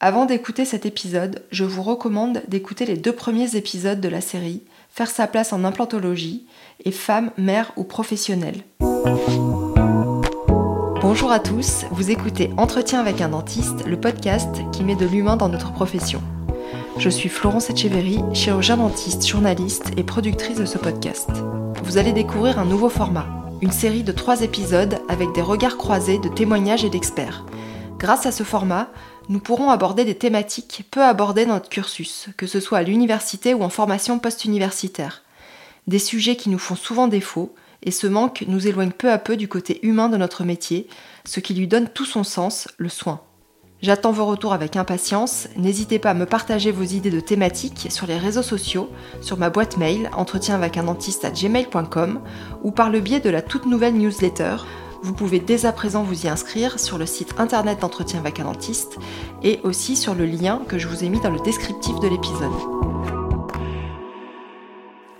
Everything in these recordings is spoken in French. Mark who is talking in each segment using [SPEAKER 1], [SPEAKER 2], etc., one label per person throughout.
[SPEAKER 1] Avant d'écouter cet épisode, je vous recommande d'écouter les deux premiers épisodes de la série Faire sa place en implantologie et Femme, mère ou professionnelle. Bonjour à tous, vous écoutez Entretien avec un dentiste, le podcast qui met de l'humain dans notre profession. Je suis Florence Etcheverry, chirurgien dentiste, journaliste et productrice de ce podcast. Vous allez découvrir un nouveau format, une série de trois épisodes avec des regards croisés de témoignages et d'experts. Grâce à ce format, nous pourrons aborder des thématiques peu abordées dans notre cursus, que ce soit à l'université ou en formation post-universitaire. Des sujets qui nous font souvent défaut, et ce manque nous éloigne peu à peu du côté humain de notre métier, ce qui lui donne tout son sens, le soin. J'attends vos retours avec impatience, n'hésitez pas à me partager vos idées de thématiques sur les réseaux sociaux, sur ma boîte mail entretien avec un dentiste gmail.com ou par le biais de la toute nouvelle newsletter vous pouvez dès à présent vous y inscrire sur le site internet d'entretien un dentiste et aussi sur le lien que je vous ai mis dans le descriptif de l'épisode.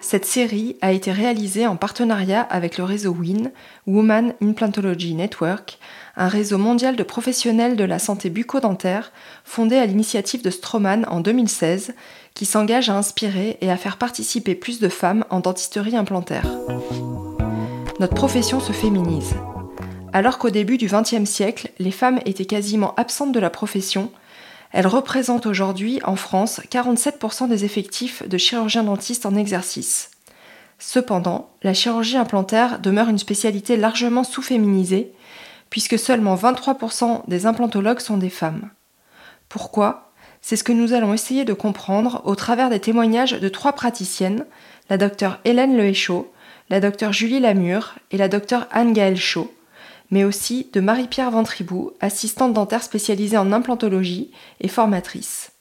[SPEAKER 1] Cette série a été réalisée en partenariat avec le réseau WIN, Woman Implantology Network, un réseau mondial de professionnels de la santé bucco-dentaire fondé à l'initiative de Stroman en 2016, qui s'engage à inspirer et à faire participer plus de femmes en dentisterie implantaire. Notre profession se féminise. Alors qu'au début du XXe siècle, les femmes étaient quasiment absentes de la profession, elles représentent aujourd'hui en France 47% des effectifs de chirurgiens dentistes en exercice. Cependant, la chirurgie implantaire demeure une spécialité largement sous-féminisée, puisque seulement 23% des implantologues sont des femmes. Pourquoi? C'est ce que nous allons essayer de comprendre au travers des témoignages de trois praticiennes, la docteure Hélène Lehéchaud, la docteure Julie Lamure et la docteure Anne-Gaëlle Chaud, mais aussi de Marie-Pierre Ventribou, assistante dentaire spécialisée en implantologie et formatrice.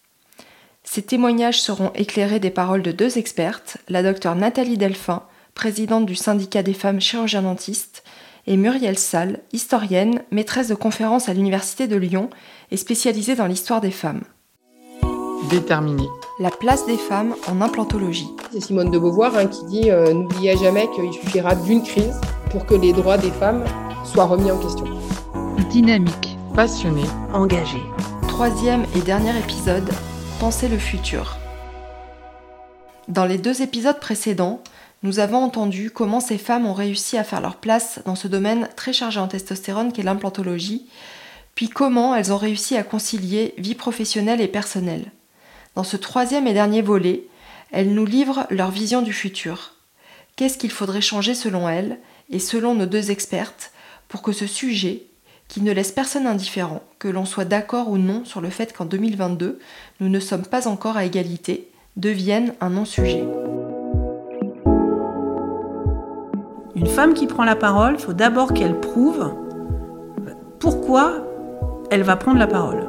[SPEAKER 1] Ces témoignages seront éclairés des paroles de deux expertes, la docteure Nathalie Delphin, présidente du syndicat des femmes chirurgiens dentistes, et Muriel Salle, historienne, maîtresse de conférences à l'Université de Lyon et spécialisée dans l'histoire des femmes.
[SPEAKER 2] Déterminée.
[SPEAKER 1] La place des femmes en implantologie.
[SPEAKER 3] C'est Simone de Beauvoir hein, qui dit euh, N'oubliez jamais qu'il suffira d'une crise pour que les droits des femmes soit remis en question.
[SPEAKER 2] Dynamique, passionné, engagé.
[SPEAKER 1] Troisième et dernier épisode, Penser le futur. Dans les deux épisodes précédents, nous avons entendu comment ces femmes ont réussi à faire leur place dans ce domaine très chargé en testostérone qu'est l'implantologie, puis comment elles ont réussi à concilier vie professionnelle et personnelle. Dans ce troisième et dernier volet, elles nous livrent leur vision du futur. Qu'est-ce qu'il faudrait changer selon elles et selon nos deux expertes pour que ce sujet, qui ne laisse personne indifférent, que l'on soit d'accord ou non sur le fait qu'en 2022, nous ne sommes pas encore à égalité, devienne un non-sujet.
[SPEAKER 4] Une femme qui prend la parole, il faut d'abord qu'elle prouve pourquoi elle va prendre la parole.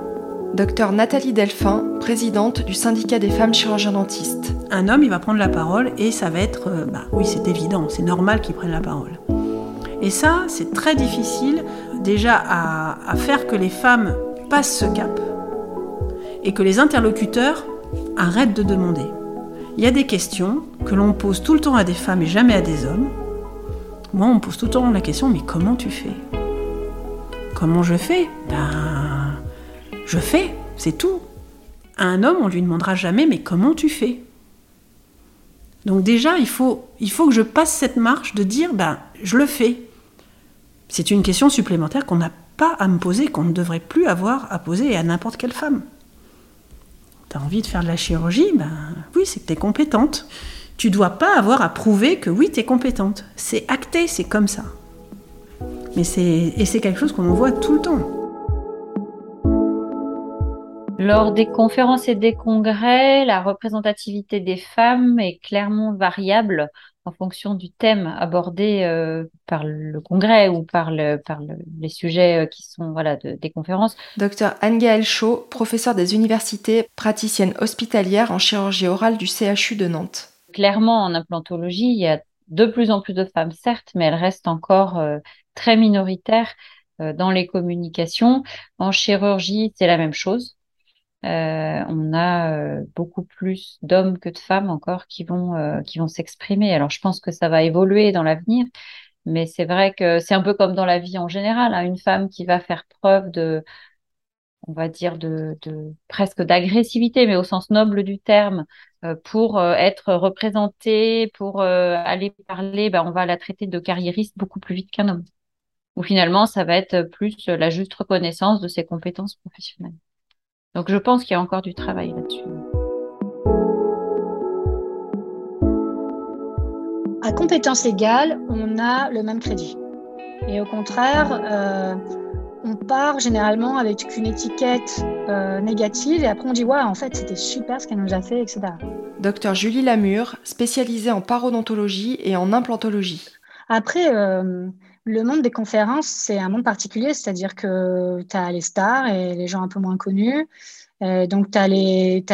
[SPEAKER 1] Docteur Nathalie Delphin, présidente du syndicat des femmes chirurgiens dentistes.
[SPEAKER 4] Un homme, il va prendre la parole et ça va être, euh, bah oui, c'est évident, c'est normal qu'il prenne la parole. Et ça, c'est très difficile déjà à, faire que les femmes passent ce cap et que les interlocuteurs arrêtent de demander. Il y a des questions que l'on pose tout le temps à des femmes et jamais à des hommes. Moi, on pose tout le temps la question, mais comment tu fais? Comment je fais? Ben, je fais, c'est tout. À un homme, on lui demandera jamais, mais comment tu fais? Donc déjà, il faut, il faut que je passe cette marche de dire, ben, je le fais. C'est une question supplémentaire qu'on n'a pas à me poser, qu'on ne devrait plus avoir à poser à n'importe quelle femme. T'as envie de faire de la chirurgie Ben oui, c'est que t'es compétente. Tu dois pas avoir à prouver que oui, t'es compétente. C'est acté, c'est comme ça. Mais et c'est quelque chose qu'on voit tout le temps.
[SPEAKER 5] Lors des conférences et des congrès, la représentativité des femmes est clairement variable en fonction du thème abordé euh, par le congrès ou par, le, par les sujets euh, qui sont voilà, des conférences.
[SPEAKER 1] Docteur Anne-Gaëlle Chaud, professeure des universités, praticienne hospitalière en chirurgie orale du CHU de Nantes.
[SPEAKER 5] Clairement, en implantologie, il y a de plus en plus de femmes, certes, mais elles restent encore euh, très minoritaires dans les communications. En chirurgie, c'est la même chose. Euh, on a euh, beaucoup plus d'hommes que de femmes encore qui vont euh, qui vont s'exprimer. Alors je pense que ça va évoluer dans l'avenir, mais c'est vrai que c'est un peu comme dans la vie en général. Hein. une femme qui va faire preuve de on va dire, de, presque d'agressivité, mais au sens noble du terme, pour être représentée, pour aller parler, ben, on va la traiter de carriériste beaucoup plus vite qu'un homme. Ou finalement, ça va être plus la juste reconnaissance de ses compétences professionnelles. Donc je pense qu'il y a encore du travail là-dessus.
[SPEAKER 6] À compétences égales, on a le même crédit. Et au contraire, on part généralement avec une étiquette euh, négative et après on dit ouais en fait c'était super ce qu'elle nous a fait etc.
[SPEAKER 1] Docteur Julie Lamure, spécialisée en parodontologie et en implantologie.
[SPEAKER 6] Après euh, le monde des conférences c'est un monde particulier c'est-à-dire que tu as les stars et les gens un peu moins connus euh, donc tu as, as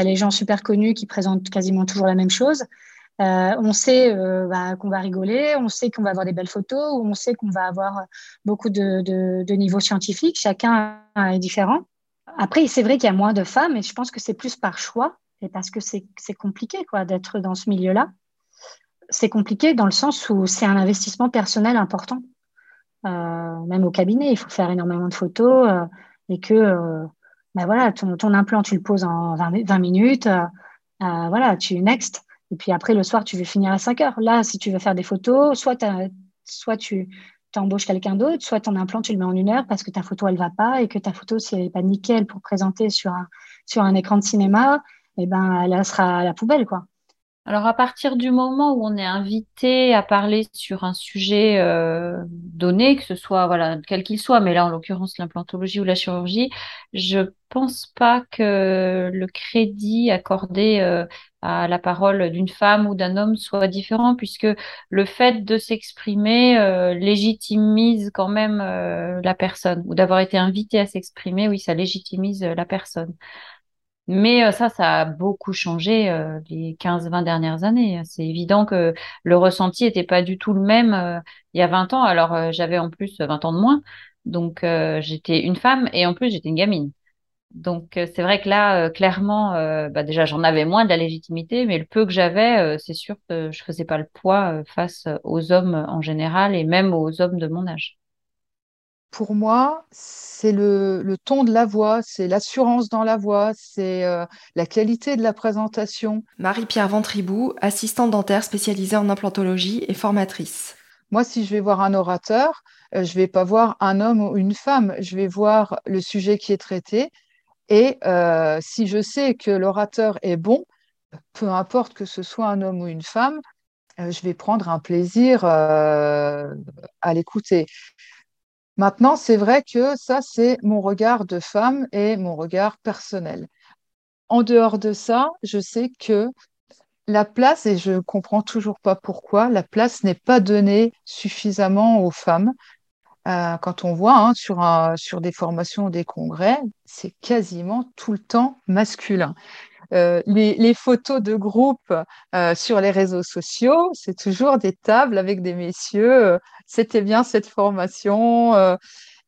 [SPEAKER 6] les gens super connus qui présentent quasiment toujours la même chose euh, on sait euh, bah, qu'on va rigoler, on sait qu'on va avoir des belles photos, on sait qu'on va avoir beaucoup de, de, niveaux scientifiques. Chacun est différent. Après, c'est vrai qu'il y a moins de femmes, et je pense que c'est plus par choix, et parce que c'est compliqué d'être dans ce milieu-là. C'est compliqué dans le sens où c'est un investissement personnel important. Euh, même au cabinet, il faut faire énormément de photos et que bah voilà, ton, implant, tu le poses en 20, 20 minutes. voilà, tu next. Et puis après, le soir, tu veux finir à 5 heures. Là, si tu veux faire des photos, soit, soit tu embauches quelqu'un d'autre, soit ton implant, tu le mets en une heure parce que ta photo, elle va pas et que ta photo, si elle n'est pas nickel pour présenter sur un, sur un écran de cinéma, eh ben, elle sera à la poubelle, quoi.
[SPEAKER 5] Alors à partir du moment où on est invité à parler sur un sujet euh, donné, que ce soit voilà quel qu'il soit, mais là en l'occurrence l'implantologie ou la chirurgie, je pense pas que le crédit accordé euh, à la parole d'une femme ou d'un homme soit différent, puisque le fait de s'exprimer euh, légitimise quand même la personne, ou d'avoir été invité à s'exprimer, oui, ça légitimise la personne. Mais euh, ça, ça a beaucoup changé euh, les 15-20 dernières années. C'est évident que le ressenti n'était pas du tout le même euh, il y a 20 ans. Alors, j'avais en plus 20 ans de moins. Donc, j'étais une femme et en plus, j'étais une gamine. Donc, c'est vrai que là, clairement, bah, déjà, j'en avais moins de la légitimité, mais le peu que j'avais, c'est sûr que je faisais pas le poids face aux hommes en général et même aux hommes de mon âge
[SPEAKER 7] pour moi, c'est le, ton de la voix, c'est l'assurance dans la voix, c'est euh, la qualité de la présentation.
[SPEAKER 1] Marie-Pierre Ventribou, assistante dentaire spécialisée en implantologie et formatrice.
[SPEAKER 7] Moi, si je vais voir un orateur, euh, je ne vais pas voir un homme ou une femme, je vais voir le sujet qui est traité. Et euh, si je sais que l'orateur est bon, peu importe que ce soit un homme ou une femme, je vais prendre un plaisir à l'écouter. Maintenant, c'est vrai que ça, c'est mon regard de femme et mon regard personnel. En dehors de ça, je sais que la place, et je comprends toujours pas pourquoi, la place n'est pas donnée suffisamment aux femmes. Euh, quand on voit hein, sur, sur des formations, des congrès, c'est quasiment tout le temps masculin. Euh, les, photos de groupe euh, sur les réseaux sociaux, c'est toujours des tables avec des messieurs. Euh, c'était bien cette formation.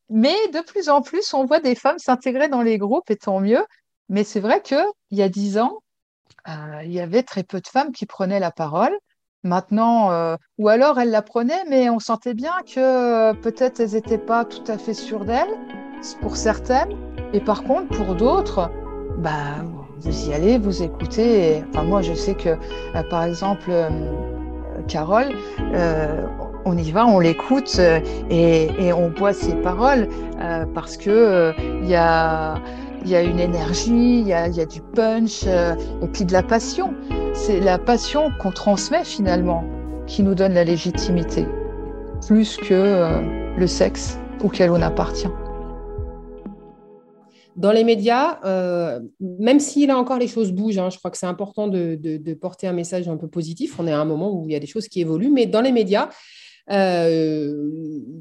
[SPEAKER 7] mais de plus en plus, on voit des femmes s'intégrer dans les groupes, et tant mieux. Mais c'est vrai qu'il y a dix ans, il y avait très peu de femmes qui prenaient la parole. Maintenant, ou alors elles la prenaient, mais on sentait bien que peut-être elles n'étaient pas tout à fait sûres d'elles, pour certaines. Et par contre, pour d'autres, bah, vous y allez, vous écoutez. enfin, moi, je sais que, euh, par exemple, euh, Carole, euh, on y va, on l'écoute et, on boit ses paroles parce que il y a, une énergie, il y a, y a, du punch et puis de la passion. C'est la passion qu'on transmet finalement qui nous donne la légitimité, plus que le sexe auquel on appartient
[SPEAKER 3] dans les médias, euh, même si là encore les choses bougent, hein, je crois que c'est important de, porter un message un peu positif. On est à un moment où il y a des choses qui évoluent, mais dans les médias, euh,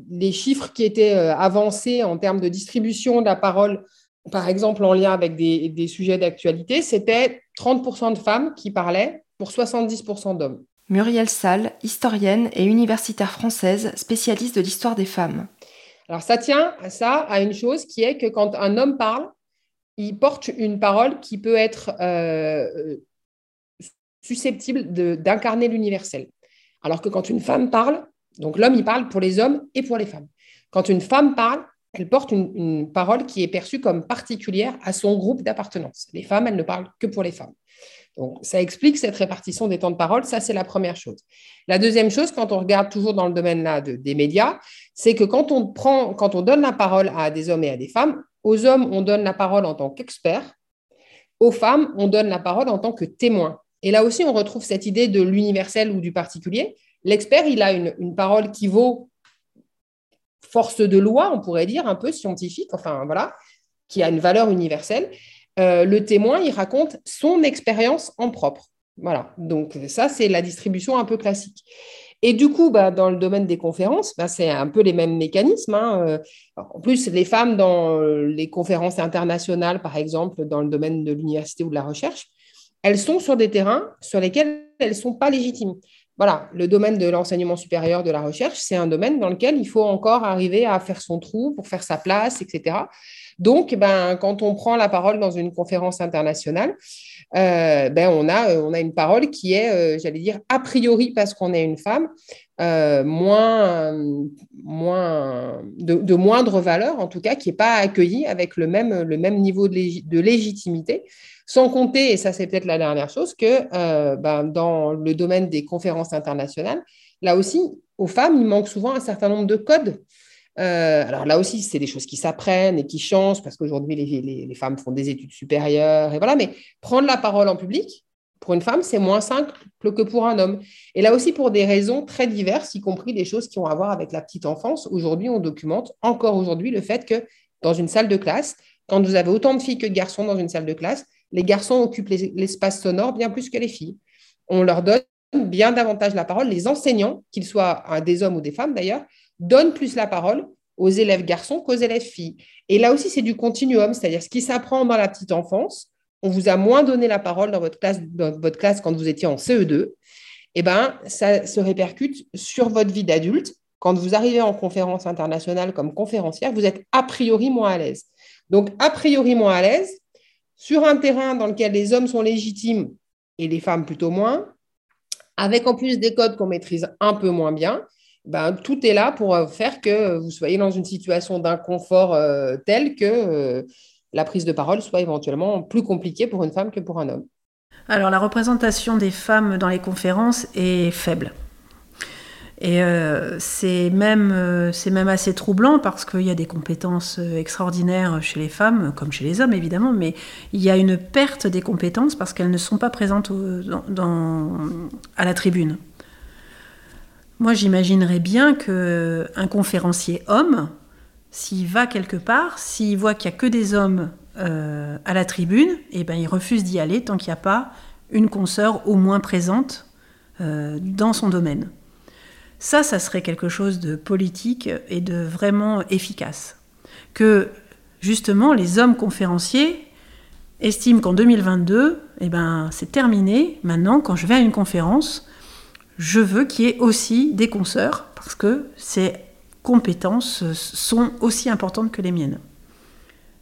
[SPEAKER 3] les chiffres qui étaient euh, avancés en termes de distribution de la parole, par exemple en lien avec des, sujets d'actualité, c'était 30% de femmes qui parlaient pour 70% d'hommes.
[SPEAKER 1] Muriel Salle, historienne et universitaire française, spécialiste de l'histoire des femmes.
[SPEAKER 3] Alors, ça tient à ça, à une chose qui est que quand un homme parle, il porte une parole qui peut être euh, susceptible d'incarner l'universel. Alors que quand une femme parle, donc l'homme, il parle pour les hommes et pour les femmes. Quand une femme parle, elle porte une, parole qui est perçue comme particulière à son groupe d'appartenance. Les femmes, elles ne parlent que pour les femmes. Donc, ça explique cette répartition des temps de parole. Ça, c'est la première chose. La deuxième chose, quand on regarde toujours dans le domaine des médias, c'est que quand on, prend, quand on donne la parole à des hommes et à des femmes, aux hommes, on donne la parole en tant qu'expert. Aux femmes, on donne la parole en tant que témoin. Et là aussi, on retrouve cette idée de l'universel ou du particulier. L'expert, il a une, parole qui vaut force de loi, on pourrait dire, un peu scientifique, enfin voilà, qui a une valeur universelle. Euh, le témoin, il raconte son expérience en propre. Voilà, donc ça, c'est la distribution un peu classique. Et du coup, bah, dans le domaine des conférences, bah, c'est un peu les mêmes mécanismes. Hein. Euh, en plus, les femmes dans les conférences internationales, par exemple, dans le domaine de l'université ou de la recherche, elles sont sur des terrains sur lesquels elles ne sont pas légitimes. Voilà, le domaine de l'enseignement supérieur, de la recherche, c'est un domaine dans lequel il faut encore arriver à faire son trou pour faire sa place, etc. Donc, ben, quand on prend la parole dans une conférence internationale, euh, ben, on, a, on a une parole qui est, euh, j'allais dire, a priori, parce qu'on est une femme, euh, moins, de, moindre valeur, en tout cas, qui n'est pas accueillie avec le même, le même niveau de, légitimité. Sans compter, et ça c'est peut-être la dernière chose, que ben, dans le domaine des conférences internationales, là aussi, aux femmes, il manque souvent un certain nombre de codes euh, alors là aussi, c'est des choses qui s'apprennent et qui changent parce qu'aujourd'hui, les, femmes font des études supérieures et voilà. Mais prendre la parole en public, pour une femme, c'est moins simple que pour un homme. Et là aussi, pour des raisons très diverses, y compris des choses qui ont à voir avec la petite enfance. Aujourd'hui, on documente encore aujourd'hui le fait que dans une salle de classe, quand vous avez autant de filles que de garçons dans une salle de classe, les garçons occupent l'espace sonore bien plus que les filles. On leur donne bien davantage la parole. Les enseignants, qu'ils soient des hommes ou des femmes d'ailleurs, donne plus la parole aux élèves garçons qu'aux élèves filles. Et là aussi, c'est du continuum, c'est-à-dire ce qui s'apprend dans la petite enfance, on vous a moins donné la parole dans votre classe, dans votre classe quand vous étiez en CE2, et eh ben, ça se répercute sur votre vie d'adulte. Quand vous arrivez en conférence internationale comme conférencière, vous êtes a priori moins à l'aise. Donc, a priori moins à l'aise, sur un terrain dans lequel les hommes sont légitimes et les femmes plutôt moins, avec en plus des codes qu'on maîtrise un peu moins bien, ben, tout est là pour euh, faire que vous soyez dans une situation d'inconfort euh, telle que euh, la prise de parole soit éventuellement plus compliquée pour une femme que pour un homme.
[SPEAKER 4] Alors la représentation des femmes dans les conférences est faible. Et c'est même, même assez troublant parce qu'il y a des compétences extraordinaires chez les femmes, comme chez les hommes évidemment, mais il y a une perte des compétences parce qu'elles ne sont pas présentes à la tribune. Moi, j'imaginerais bien que un conférencier homme, s'il va quelque part, s'il voit qu'il n'y a que des hommes euh, à la tribune, eh ben, il refuse d'y aller tant qu'il n'y a pas une consoeur au moins présente euh, dans son domaine. Ça, ça serait quelque chose de politique et de vraiment efficace. Que justement, les hommes conférenciers estiment qu'en 2022, eh ben, c'est terminé. Maintenant, quand je vais à une conférence, je veux qu'il y ait aussi des consoeurs, parce que ces compétences sont aussi importantes que les miennes.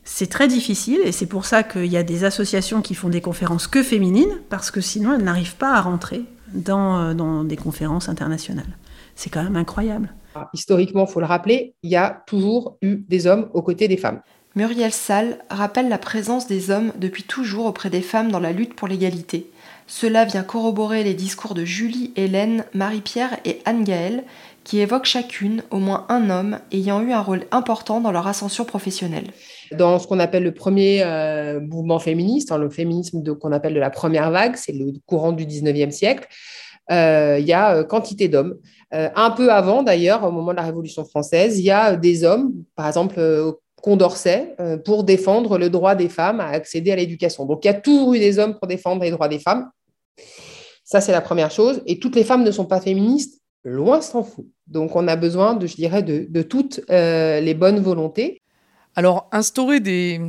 [SPEAKER 4] C'est très difficile et c'est pour ça qu'il y a des associations qui font des conférences que féminines, parce que sinon elles n'arrivent pas à rentrer dans, euh, dans des conférences internationales. C'est quand même incroyable.
[SPEAKER 3] Ah, historiquement, il faut le rappeler, il y a toujours eu des hommes aux côtés des femmes.
[SPEAKER 1] Muriel Salle rappelle la présence des hommes depuis toujours auprès des femmes dans la lutte pour l'égalité. Cela vient corroborer les discours de Julie, Hélène, Marie-Pierre et Anne-Gaëlle, qui évoquent chacune au moins un homme ayant eu un rôle important dans leur ascension professionnelle.
[SPEAKER 3] Dans ce qu'on appelle le premier euh, mouvement féministe, hein, le féminisme qu'on appelle de la première vague, c'est le courant du 19e siècle, euh, il y a euh, quantité d'hommes. un peu avant, d'ailleurs, au moment de la Révolution française, il y a des hommes, par exemple Condorcet euh, pour défendre le droit des femmes à accéder à l'éducation. Donc il y a toujours eu des hommes pour défendre les droits des femmes. Ça, c'est la première chose. Et toutes les femmes ne sont pas féministes, loin s'en fout. Donc on a besoin, de, je dirais, de, toutes euh, les bonnes volontés.
[SPEAKER 8] Alors, instaurer des,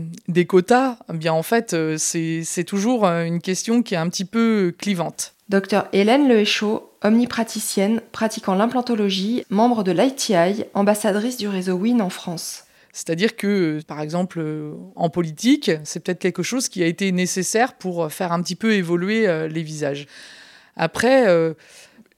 [SPEAKER 8] quotas, eh bien en fait, euh, c'est toujours une question qui est un petit peu clivante.
[SPEAKER 1] Docteur Hélène Lehéchaud, omnipraticienne, pratiquant l'implantologie, membre de l'ITI, ambassadrice du réseau WIN en France.
[SPEAKER 8] C'est-à-dire que, par exemple, euh, en politique, c'est peut-être quelque chose qui a été nécessaire pour faire un petit peu évoluer euh, les visages. Après, euh,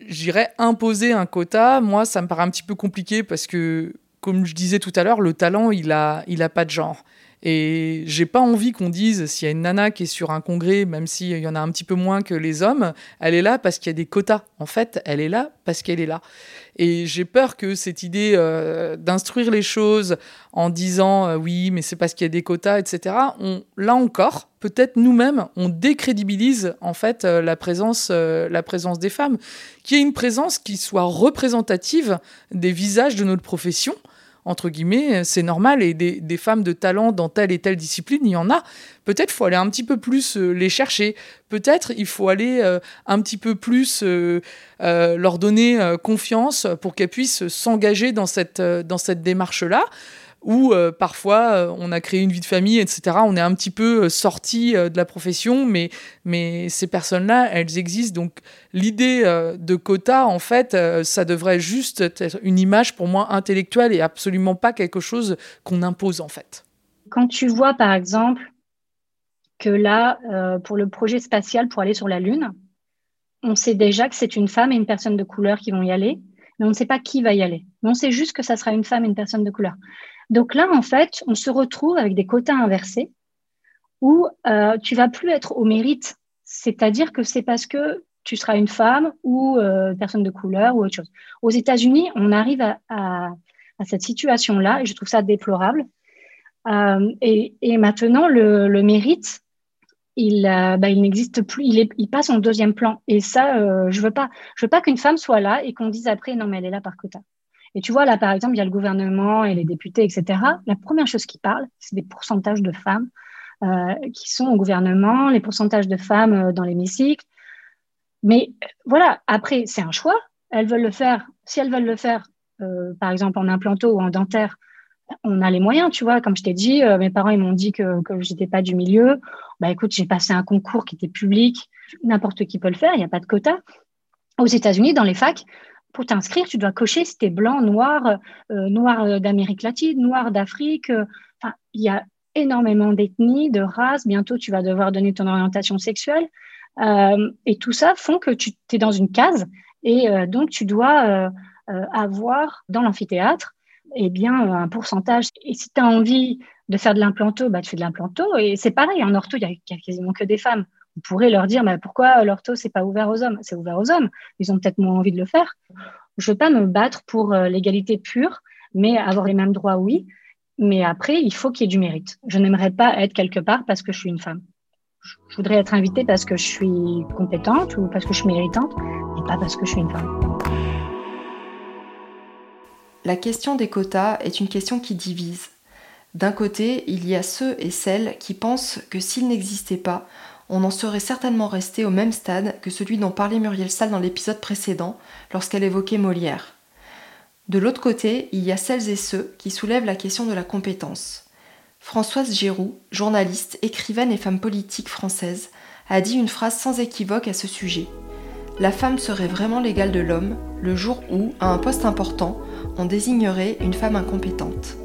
[SPEAKER 8] j'irais imposer un quota. Moi, ça me paraît un petit peu compliqué parce que comme je disais tout à l'heure, le talent, il a, il a pas de genre. Et j'ai pas envie qu'on dise s'il y a une nana qui est sur un congrès, même s'il y en a un petit peu moins que les hommes, elle est là parce qu'il y a des quotas. En fait, elle est là parce qu'elle est là. Et j'ai peur que cette idée euh, d'instruire les choses en disant euh, oui, mais c'est parce qu'il y a des quotas, etc. On, là encore, peut-être nous-mêmes, on décrédibilise en fait euh, la présence, la présence des femmes, qu'il y ait une présence qui soit représentative des visages de notre profession entre guillemets, c'est normal, et des, femmes de talent dans telle et telle discipline, il y en a. Peut-être faut aller un petit peu plus euh, les chercher. Peut-être il faut aller euh, un petit peu plus euh, leur donner confiance pour qu'elles puissent s'engager dans cette, dans cette démarche-là où euh, parfois euh, on a créé une vie de famille, etc. On est un petit peu euh, sorti de la profession, mais, mais ces personnes-là, elles existent. Donc l'idée de quota, en fait, ça devrait juste être une image pour moi intellectuelle et absolument pas quelque chose qu'on impose, en fait.
[SPEAKER 6] Quand tu vois, par exemple, que là, pour le projet spatial pour aller sur la Lune, on sait déjà que c'est une femme et une personne de couleur qui vont y aller, mais on ne sait pas qui va y aller. on sait juste que ça sera une femme et une personne de couleur. Donc là, en fait, on se retrouve avec des quotas inversés où euh, tu vas plus être au mérite. C'est-à-dire que c'est parce que tu seras une femme ou euh, personne de couleur ou autre chose. Aux États-Unis, on arrive à, cette situation-là et je trouve ça déplorable. Euh, et, maintenant, le, mérite, il, bah, il n'existe plus, il, passe en deuxième plan. Et ça, je veux pas, veux pas qu'une femme soit là et qu'on dise après non mais elle est là par quota. Et tu vois, là, par exemple, il y a le gouvernement et les députés, etc. La première chose qui parle, c'est des pourcentages de femmes euh, qui sont au gouvernement, les pourcentages de femmes euh, dans l'hémicycle. Mais euh, voilà, après, c'est un choix. Elles veulent le faire. Si elles veulent le faire, par exemple, en implanto ou en dentaire, on a les moyens, tu vois. Comme je t'ai dit, mes parents, ils m'ont dit que, je n'étais pas du milieu. Bah, écoute, j'ai passé un concours qui était public. N'importe qui peut le faire. Il n'y a pas de quota. Aux États-Unis, dans les facs, pour t'inscrire, tu dois cocher si tu es blanc, noir, euh, noir d'Amérique latine, noir d'Afrique. Euh, enfin, il y a énormément d'ethnies, de races. Bientôt, tu vas devoir donner ton orientation sexuelle. Euh, et tout ça font que tu es dans une case et donc tu dois avoir dans l'amphithéâtre eh bien, un pourcentage. Et si tu as envie de faire de l'implanto, bah, tu fais de l'implanto. Et c'est pareil, en ortho, il n'y a, quasiment que des femmes. On pourrait leur dire, mais pourquoi l'ortho, c'est pas ouvert aux hommes? C'est ouvert aux hommes. Ils ont peut-être moins envie de le faire. Je veux pas me battre pour euh, l'égalité pure, mais avoir les mêmes droits, oui. Mais après, il faut qu'il y ait du mérite. Je n'aimerais pas être quelque part parce que je suis une femme. Je voudrais être invitée parce que je suis compétente ou parce que je suis méritante, et pas parce que je suis une femme.
[SPEAKER 1] La question des quotas est une question qui divise. D'un côté, il y a ceux et celles qui pensent que s'ils n'existaient pas, on en serait certainement resté au même stade que celui dont parlait Muriel Salle dans l'épisode précédent, lorsqu'elle évoquait Molière. De l'autre côté, il y a celles et ceux qui soulèvent la question de la compétence. Françoise Giroud, journaliste, écrivaine et femme politique française, a dit une phrase sans équivoque à ce sujet. La femme serait vraiment l'égale de l'homme le jour où, à un poste important, on désignerait une femme incompétente.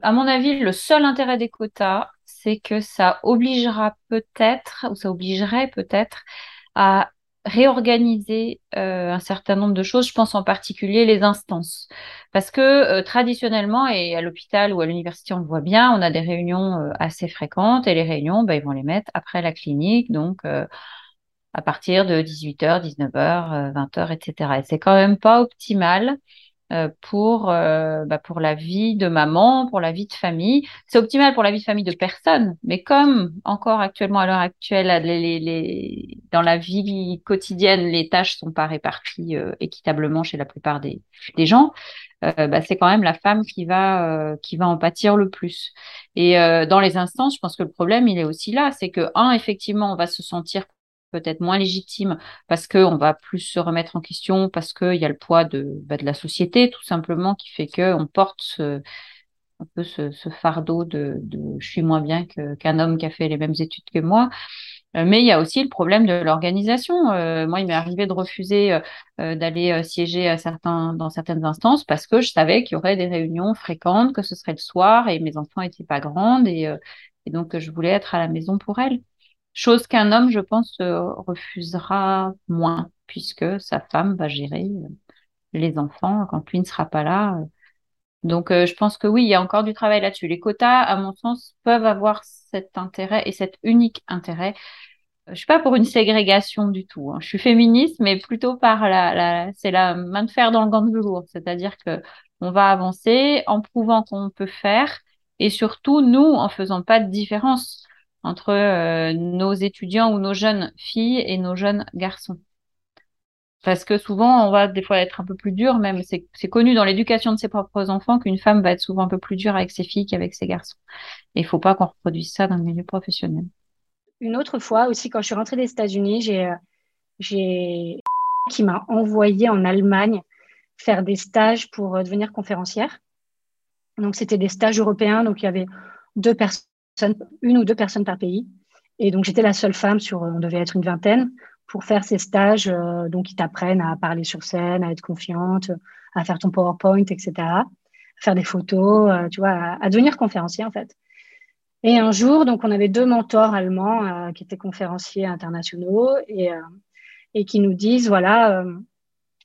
[SPEAKER 5] À mon avis, le seul intérêt des quotas, c'est que ça obligera peut-être, ou ça obligerait peut-être à réorganiser euh, un certain nombre de choses. Je pense en particulier les instances. Parce que euh, traditionnellement, et à l'hôpital ou à l'université, on le voit bien, on a des réunions euh, assez fréquentes et les réunions, bah, ils vont les mettre après la clinique, donc à partir de 18h, 19h, 20h, etc. Et c'est quand même pas optimal pour, euh, bah, pour la vie de maman, pour la vie de famille. C'est optimal pour la vie de famille de personne, mais comme encore actuellement à l'heure actuelle, les, les, dans la vie quotidienne, les tâches sont pas réparties euh, équitablement chez la plupart des, des gens. Bah, c'est quand même la femme qui va qui va en pâtir le plus. Et dans les instances, je pense que le problème il est aussi là, c'est que un effectivement on va se sentir peut-être moins légitime parce qu'on va plus se remettre en question, parce qu'il y a le poids de, bah, de la société, tout simplement, qui fait qu'on porte ce, un peu ce, fardeau de, de, je suis moins bien qu'un homme qui a fait les mêmes études que moi. Euh, mais il y a aussi le problème de l'organisation. Euh, moi, il m'est arrivé de refuser euh, d'aller siéger à certains, dans certaines instances parce que je savais qu'il y aurait des réunions fréquentes, que ce serait le soir et mes enfants n'étaient pas grandes et, et donc je voulais être à la maison pour elles. Chose qu'un homme, je pense, refusera moins, puisque sa femme va gérer euh, les enfants quand lui ne sera pas là. Donc, je pense que oui, il y a encore du travail là-dessus. Les quotas, à mon sens, peuvent avoir cet intérêt et cet unique intérêt. Je suis pas pour une ségrégation du tout. Hein. Je suis féministe, mais plutôt par la, la c'est la main de fer dans le gant de velours. C'est-à-dire que on va avancer en prouvant qu'on peut faire et surtout nous en faisant pas de différence entre euh, nos étudiants ou nos jeunes filles et nos jeunes garçons. Parce que souvent, on va des fois être un peu plus dur, même c'est connu dans l'éducation de ses propres enfants qu'une femme va être souvent un peu plus dure avec ses filles qu'avec ses garçons. Et il faut pas qu'on reproduise ça dans le milieu professionnel.
[SPEAKER 6] Une autre fois aussi, quand je suis rentrée des États-Unis, j'ai euh, j'ai qui m'a envoyé en Allemagne faire des stages pour euh, devenir conférencière. Donc c'était des stages européens, donc il y avait deux personnes une ou deux personnes par pays. Et donc, j'étais la seule femme sur, on devait être une vingtaine, pour faire ces stages, euh, donc, qui t'apprennent à parler sur scène, à être confiante, à faire ton PowerPoint, etc., à faire des photos, euh, tu vois, à, devenir conférencier, en fait. Et un jour, donc, on avait deux mentors allemands euh, qui étaient conférenciers internationaux et, et qui nous disent, voilà,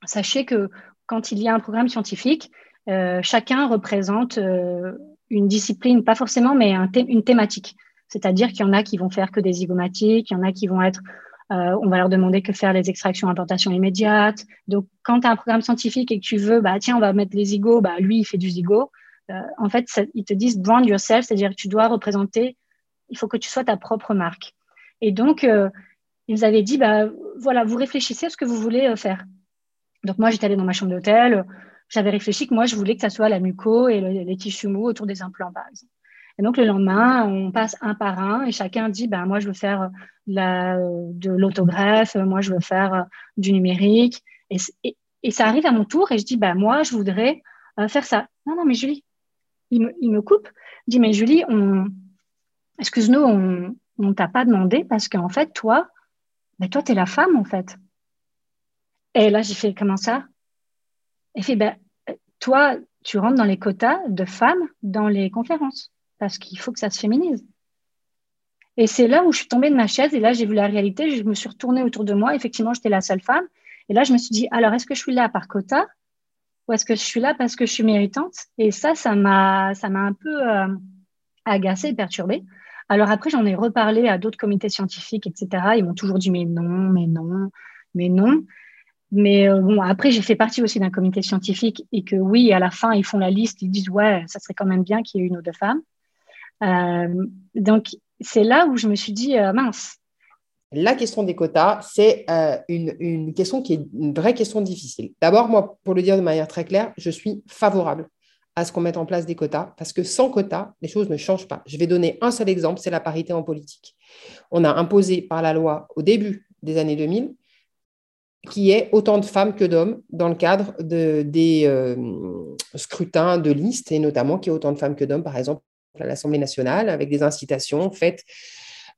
[SPEAKER 6] sachez que quand il y a un programme scientifique, chacun représente une discipline, pas forcément, mais une thématique. C'est-à-dire qu'il y en a qui vont faire que des zygomatiques, il y en a qui vont être, euh, on va leur demander que faire les extractions implantation immédiate. Donc, quand tu as un programme scientifique et que tu veux, bah, tiens, on va mettre les zygos, bah, lui, il fait du zygo. Euh, en fait, ils te disent brand yourself, c'est-à-dire que tu dois représenter, il faut que tu sois ta propre marque. Et donc, euh, ils avaient dit, bah, voilà, vous réfléchissez à ce que vous voulez faire. Donc, moi, j'étais allée dans ma chambre d'hôtel, j'avais réfléchi que moi, je voulais que ça soit la muco et les tissus mous autour des implants, par exemple. Et donc, le lendemain, on passe un par un et chacun dit, ben, moi, je veux faire la, de l'autogreffe, moi, je veux faire du numérique. Et, ça arrive à mon tour et je dis, ben, moi, je voudrais euh, faire ça. Non, non, mais Julie, il me, il me coupe. Il dit, mais Julie, excuse-nous, on ne t'a pas demandé parce qu'en fait, toi, ben, toi, tu es la femme, en fait. Et là, j'ai fait, comment ça? Il fait, ben, toi, tu rentres dans les quotas de femmes dans les conférences parce qu'il faut que ça se féminise. Et c'est là où je suis tombée de ma chaise et là, j'ai vu la réalité. Je me suis retournée autour de moi. Effectivement, j'étais la seule femme. Et là, je me suis dit, alors, est-ce que je suis là par quota ou est-ce que je suis là parce que je suis méritante? Et ça, ça m'a, ça m'a un peu euh, agacée, perturbée. Alors après, j'en ai reparlé à d'autres comités scientifiques, etc. Ils m'ont toujours dit, mais non, mais non, mais non. Mais euh, bon, après, j'ai fait partie aussi d'un comité scientifique et que oui, à la fin, ils font la liste, ils disent ouais, ça serait quand même bien qu'il y ait une ou deux femmes. Euh, donc, c'est là où je me suis dit euh, mince.
[SPEAKER 3] La question des quotas, c'est une, une, question qui est une vraie question difficile. D'abord, moi, pour le dire de manière très claire, je suis favorable à ce qu'on mette en place des quotas, parce que sans quotas, les choses ne changent pas. Je vais donner un seul exemple, c'est la parité en politique. On a imposé par la loi au début des années 2000 qui est autant de femmes que d'hommes dans le cadre de, des euh, scrutins de liste, et notamment qu'il y ait autant de femmes que d'hommes, par exemple, à l'Assemblée nationale, avec des incitations faites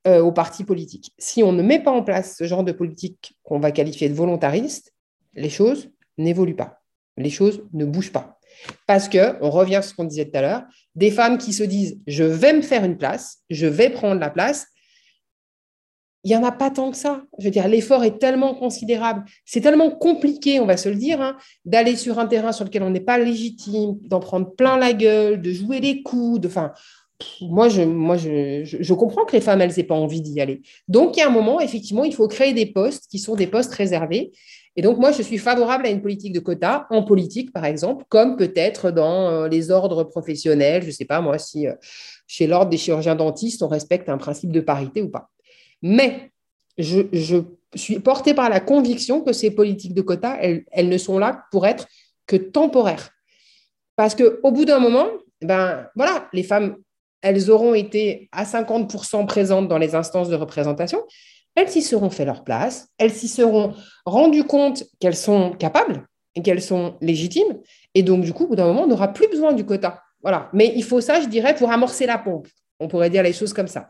[SPEAKER 3] euh, aux partis politiques. Si on ne met pas en place ce genre de politique qu'on va qualifier de volontariste, les choses n'évoluent pas, les choses ne bougent pas. Parce que, on revient sur ce qu'on disait tout à l'heure, des femmes qui se disent je vais me faire une place, je vais prendre la place, il n'y en a pas tant que ça. Je veux dire, l'effort est tellement considérable. C'est tellement compliqué, on va se le dire, hein, d'aller sur un terrain sur lequel on n'est pas légitime, d'en prendre plein la gueule, de jouer les coups. Moi, je, moi je, je, comprends que les femmes, elles n'aient pas envie d'y aller. Donc, il y a un moment, effectivement, il faut créer des postes qui sont des postes réservés. Et donc, moi, je suis favorable à une politique de quotas en politique, par exemple, comme peut-être dans euh, les ordres professionnels. Je ne sais pas, moi, si euh, chez l'ordre des chirurgiens dentistes, on respecte un principe de parité ou pas. Mais je, suis portée par la conviction que ces politiques de quotas, elles, ne sont là pour être que temporaires. Parce qu'au bout d'un moment, ben, voilà, les femmes, elles auront été à 50% présentes dans les instances de représentation, elles s'y seront fait leur place, elles s'y seront rendues compte qu'elles sont capables et qu'elles sont légitimes. Et donc, du coup, au bout d'un moment, on n'aura plus besoin du quota. Voilà. Mais il faut ça, je dirais, pour amorcer la pompe. On pourrait dire les choses comme ça.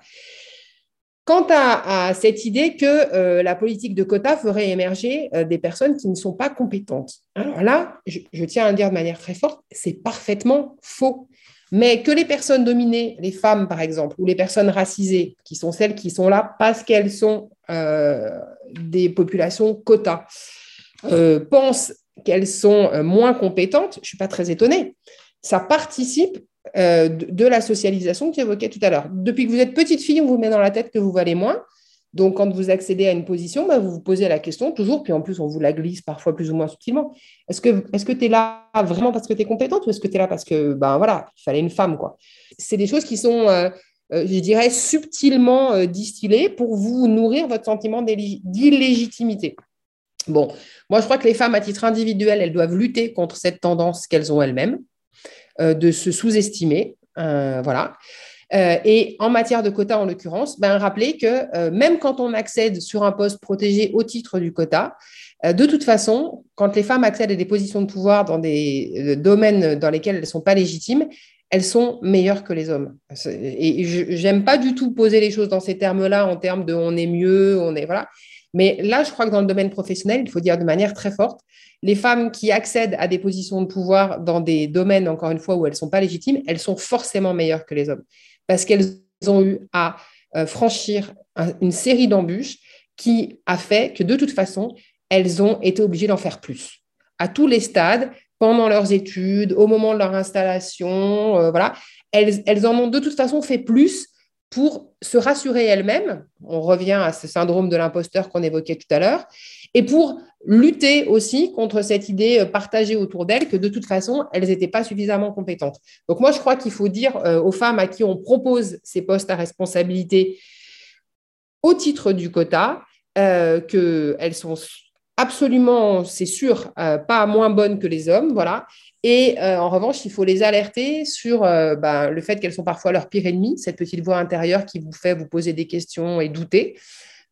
[SPEAKER 3] Quant à, cette idée que euh, la politique de quota ferait émerger euh, des personnes qui ne sont pas compétentes. Alors là, je, tiens à le dire de manière très forte, c'est parfaitement faux. Mais que les personnes dominées, les femmes par exemple, ou les personnes racisées, qui sont celles qui sont là parce qu'elles sont euh, des populations quotas, pensent qu'elles sont moins compétentes, je ne suis pas très étonnée. Ça participe euh, de, la socialisation que tu évoquais tout à l'heure. Depuis que vous êtes petite fille, on vous met dans la tête que vous valez moins. Donc, quand vous accédez à une position, bah, vous vous posez la question toujours, puis en plus, on vous la glisse parfois plus ou moins subtilement. Est-ce que tu es là vraiment parce que tu es compétente ou est-ce que tu es là parce que, ben voilà, il fallait une femme, quoi? C'est des choses qui sont, euh, euh, je dirais, subtilement distillées pour vous nourrir votre sentiment d'illégitimité. Bon, moi, je crois que les femmes, à titre individuel, elles doivent lutter contre cette tendance qu'elles ont elles-mêmes, de se sous-estimer. voilà. Euh, et en matière de quota, en l'occurrence, ben, rappeler que euh, même quand on accède sur un poste protégé au titre du quota, euh, de toute façon, quand les femmes accèdent à des positions de pouvoir dans des domaines dans lesquels elles ne sont pas légitimes, elles sont meilleures que les hommes. Et je n'aime pas du tout poser les choses dans ces termes-là, en termes de on est mieux, on est. Voilà. Mais là, je crois que dans le domaine professionnel, il faut dire de manière très forte, les femmes qui accèdent à des positions de pouvoir dans des domaines, encore une fois, où elles ne sont pas légitimes, elles sont forcément meilleures que les hommes parce qu'elles ont eu à euh, franchir une série d'embûches qui a fait que de toute façon, elles ont été obligées d'en faire plus. À tous les stades, pendant leurs études, au moment de leur installation, euh, voilà, elles, elles, en ont de toute façon fait plus pour se rassurer elles-mêmes. On revient à ce syndrome de l'imposteur qu'on évoquait tout à l'heure et pour lutter aussi contre cette idée euh, partagée autour d'elles que de toute façon, elles n'étaient pas suffisamment compétentes. Donc moi, je crois qu'il faut dire euh, aux femmes à qui on propose ces postes à responsabilité au titre du quota euh, qu'elles sont absolument, c'est sûr, pas moins bonnes que les hommes, voilà. Et en revanche, il faut les alerter sur ben, le fait qu'elles sont parfois leur pire ennemi, cette petite voix intérieure qui vous fait vous poser des questions et douter.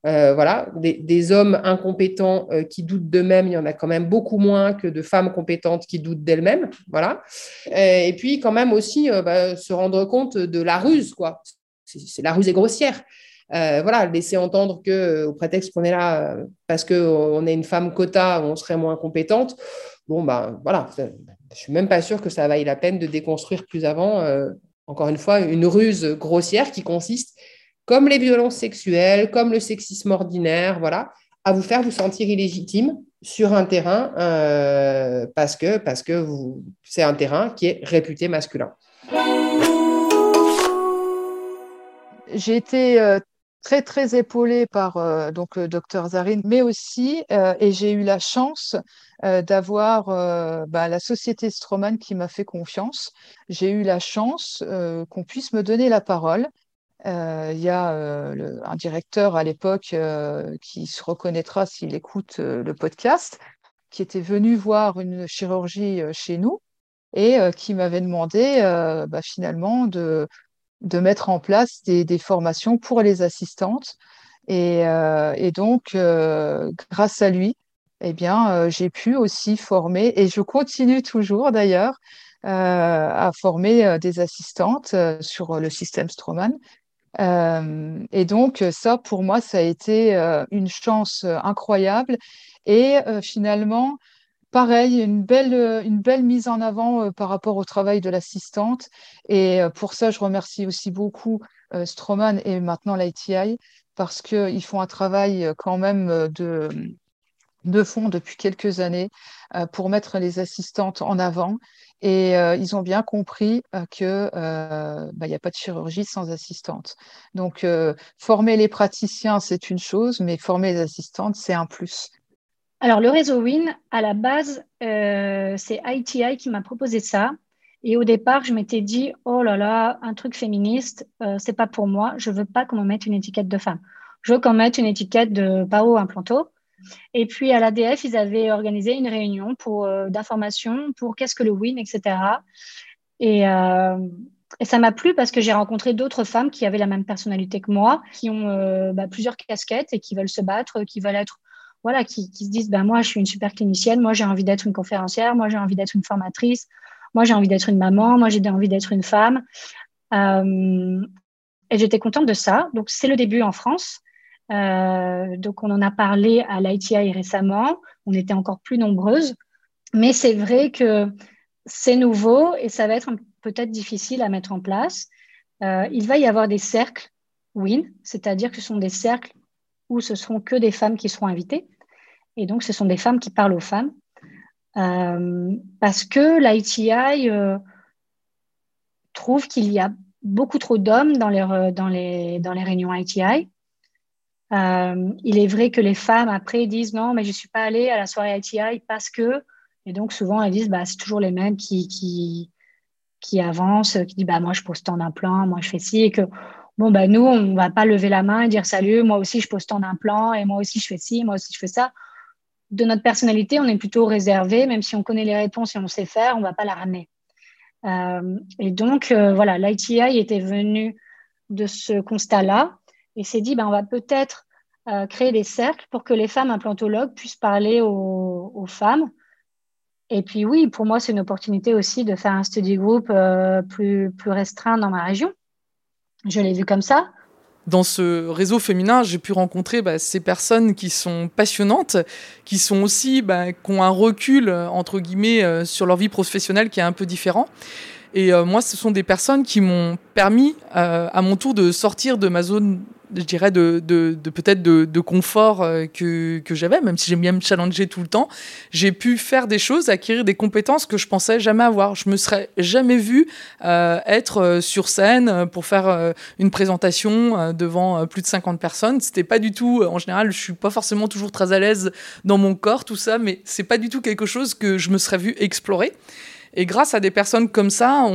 [SPEAKER 3] Euh, voilà, des, hommes incompétents euh, qui doutent d'eux-mêmes, il y en a quand même beaucoup moins que de femmes compétentes qui doutent d'elles-mêmes. Voilà. Euh, et puis, quand même aussi, bah, se rendre compte de la ruse, quoi. C'est, la ruse est grossière. Voilà, laisser entendre que, au prétexte qu'on est là parce qu'on est une femme quota, on serait moins compétente. Bon, ben voilà, je suis même pas sûre que ça vaille la peine de déconstruire plus avant, encore une fois, une ruse grossière qui consiste comme les violences sexuelles, comme le sexisme ordinaire, voilà, à vous faire vous sentir illégitime sur un terrain euh, parce que, parce que c'est un terrain qui est réputé masculin.
[SPEAKER 7] J'ai été euh, très très épaulée par euh, donc le docteur Zarine, mais aussi et j'ai eu la chance d'avoir bah, la société Stroman qui m'a fait confiance. J'ai eu la chance qu'on puisse me donner la parole euh, il y a euh, un directeur à l'époque euh, qui se reconnaîtra s'il écoute le podcast, qui était venu voir une chirurgie chez nous et qui m'avait demandé bah, finalement de, de mettre en place des, formations pour les assistantes. Et, et donc, grâce à lui, eh bien, j'ai pu aussi former, et je continue toujours d'ailleurs, à former des assistantes sur le système Stroman. Euh, et donc, ça, pour moi, ça a été euh, une chance euh, incroyable. Et finalement, pareil, une belle, une belle mise en avant par rapport au travail de l'assistante. Et pour ça, je remercie aussi beaucoup Stroman et maintenant l'ITI parce qu'ils font un travail quand même de, fond depuis quelques années pour mettre les assistantes en avant et euh, ils ont bien compris euh, qu'il euh, bah, n'y a pas de chirurgie sans assistante. Donc, former les praticiens, c'est une chose, mais former les assistantes, c'est un plus.
[SPEAKER 6] Alors, le réseau WIN, à la base, c'est ITI qui m'a proposé ça. Et au départ, je m'étais dit, oh là là, un truc féministe, c'est pas pour moi. Je veux pas qu'on me mette une étiquette de femme. Je veux qu'on mette une étiquette de paro implanto. Et puis à l'ADF, ils avaient organisé une réunion pour euh, d'information pour qu'est-ce que le WIN, etc. Et, euh, et ça m'a plu parce que j'ai rencontré d'autres femmes qui avaient la même personnalité que moi, qui ont euh, bah, plusieurs casquettes et qui veulent se battre, qui veulent être voilà, qui, se disent ben moi je suis une super clinicienne, moi j'ai envie d'être une conférencière, moi j'ai envie d'être une formatrice, moi j'ai envie d'être une maman, moi j'ai envie d'être une femme. et j'étais contente de ça. Donc c'est le début en France. Euh, donc, on en a parlé à l'ITI récemment. On était encore plus nombreuses. Mais c'est vrai que c'est nouveau et ça va être peut-être difficile à mettre en place. Euh, il va y avoir des cercles WIN, c'est-à-dire que ce sont des cercles où ce seront que des femmes qui seront invitées. Et donc, ce sont des femmes qui parlent aux femmes. parce que l'ITI trouve qu'il y a beaucoup trop d'hommes dans les, les réunions ITI. il est vrai que les femmes après disent non, mais je ne suis pas allée à la soirée ITI parce que. Et donc souvent elles disent bah, c'est toujours les mêmes qui avancent, qui disent bah, moi je pose tant d'implants, moi je fais ci. Et que bon, bah, nous on ne va pas lever la main et dire salut, moi aussi je pose tant d'implants et moi aussi je fais ci, moi aussi je fais ça. De notre personnalité, on est plutôt réservé, même si on connaît les réponses et on sait faire, on ne va pas la ramener. Euh, et donc, euh, voilà, l'ITI était venu de ce constat-là et s'est dit, ben, on va peut-être euh, créer des cercles pour que les femmes implantologues puissent parler aux, femmes. Et puis oui, pour moi, c'est une opportunité aussi de faire un study group plus, plus restreint dans ma région. Je l'ai vu comme ça
[SPEAKER 8] dans ce réseau féminin, j'ai pu rencontrer bah, ces personnes qui sont passionnantes, qui sont aussi, bah, qui ont un recul, entre guillemets, sur leur vie professionnelle qui est un peu différent. Et euh, moi, ce sont des personnes qui m'ont permis, euh, à mon tour, de sortir de ma zone, je dirais, de, de, de peut-être de, de, confort euh, que, que j'avais, même si j'aime bien me challenger tout le temps. J'ai pu faire des choses, acquérir des compétences que je pensais jamais avoir. Je me serais jamais vue être sur scène pour faire une présentation devant plus de 50 personnes. C'était pas du tout, en général, je suis pas forcément toujours très à l'aise dans mon corps, tout ça, mais c'est pas du tout quelque chose que je me serais vue explorer. Et grâce à des personnes comme ça,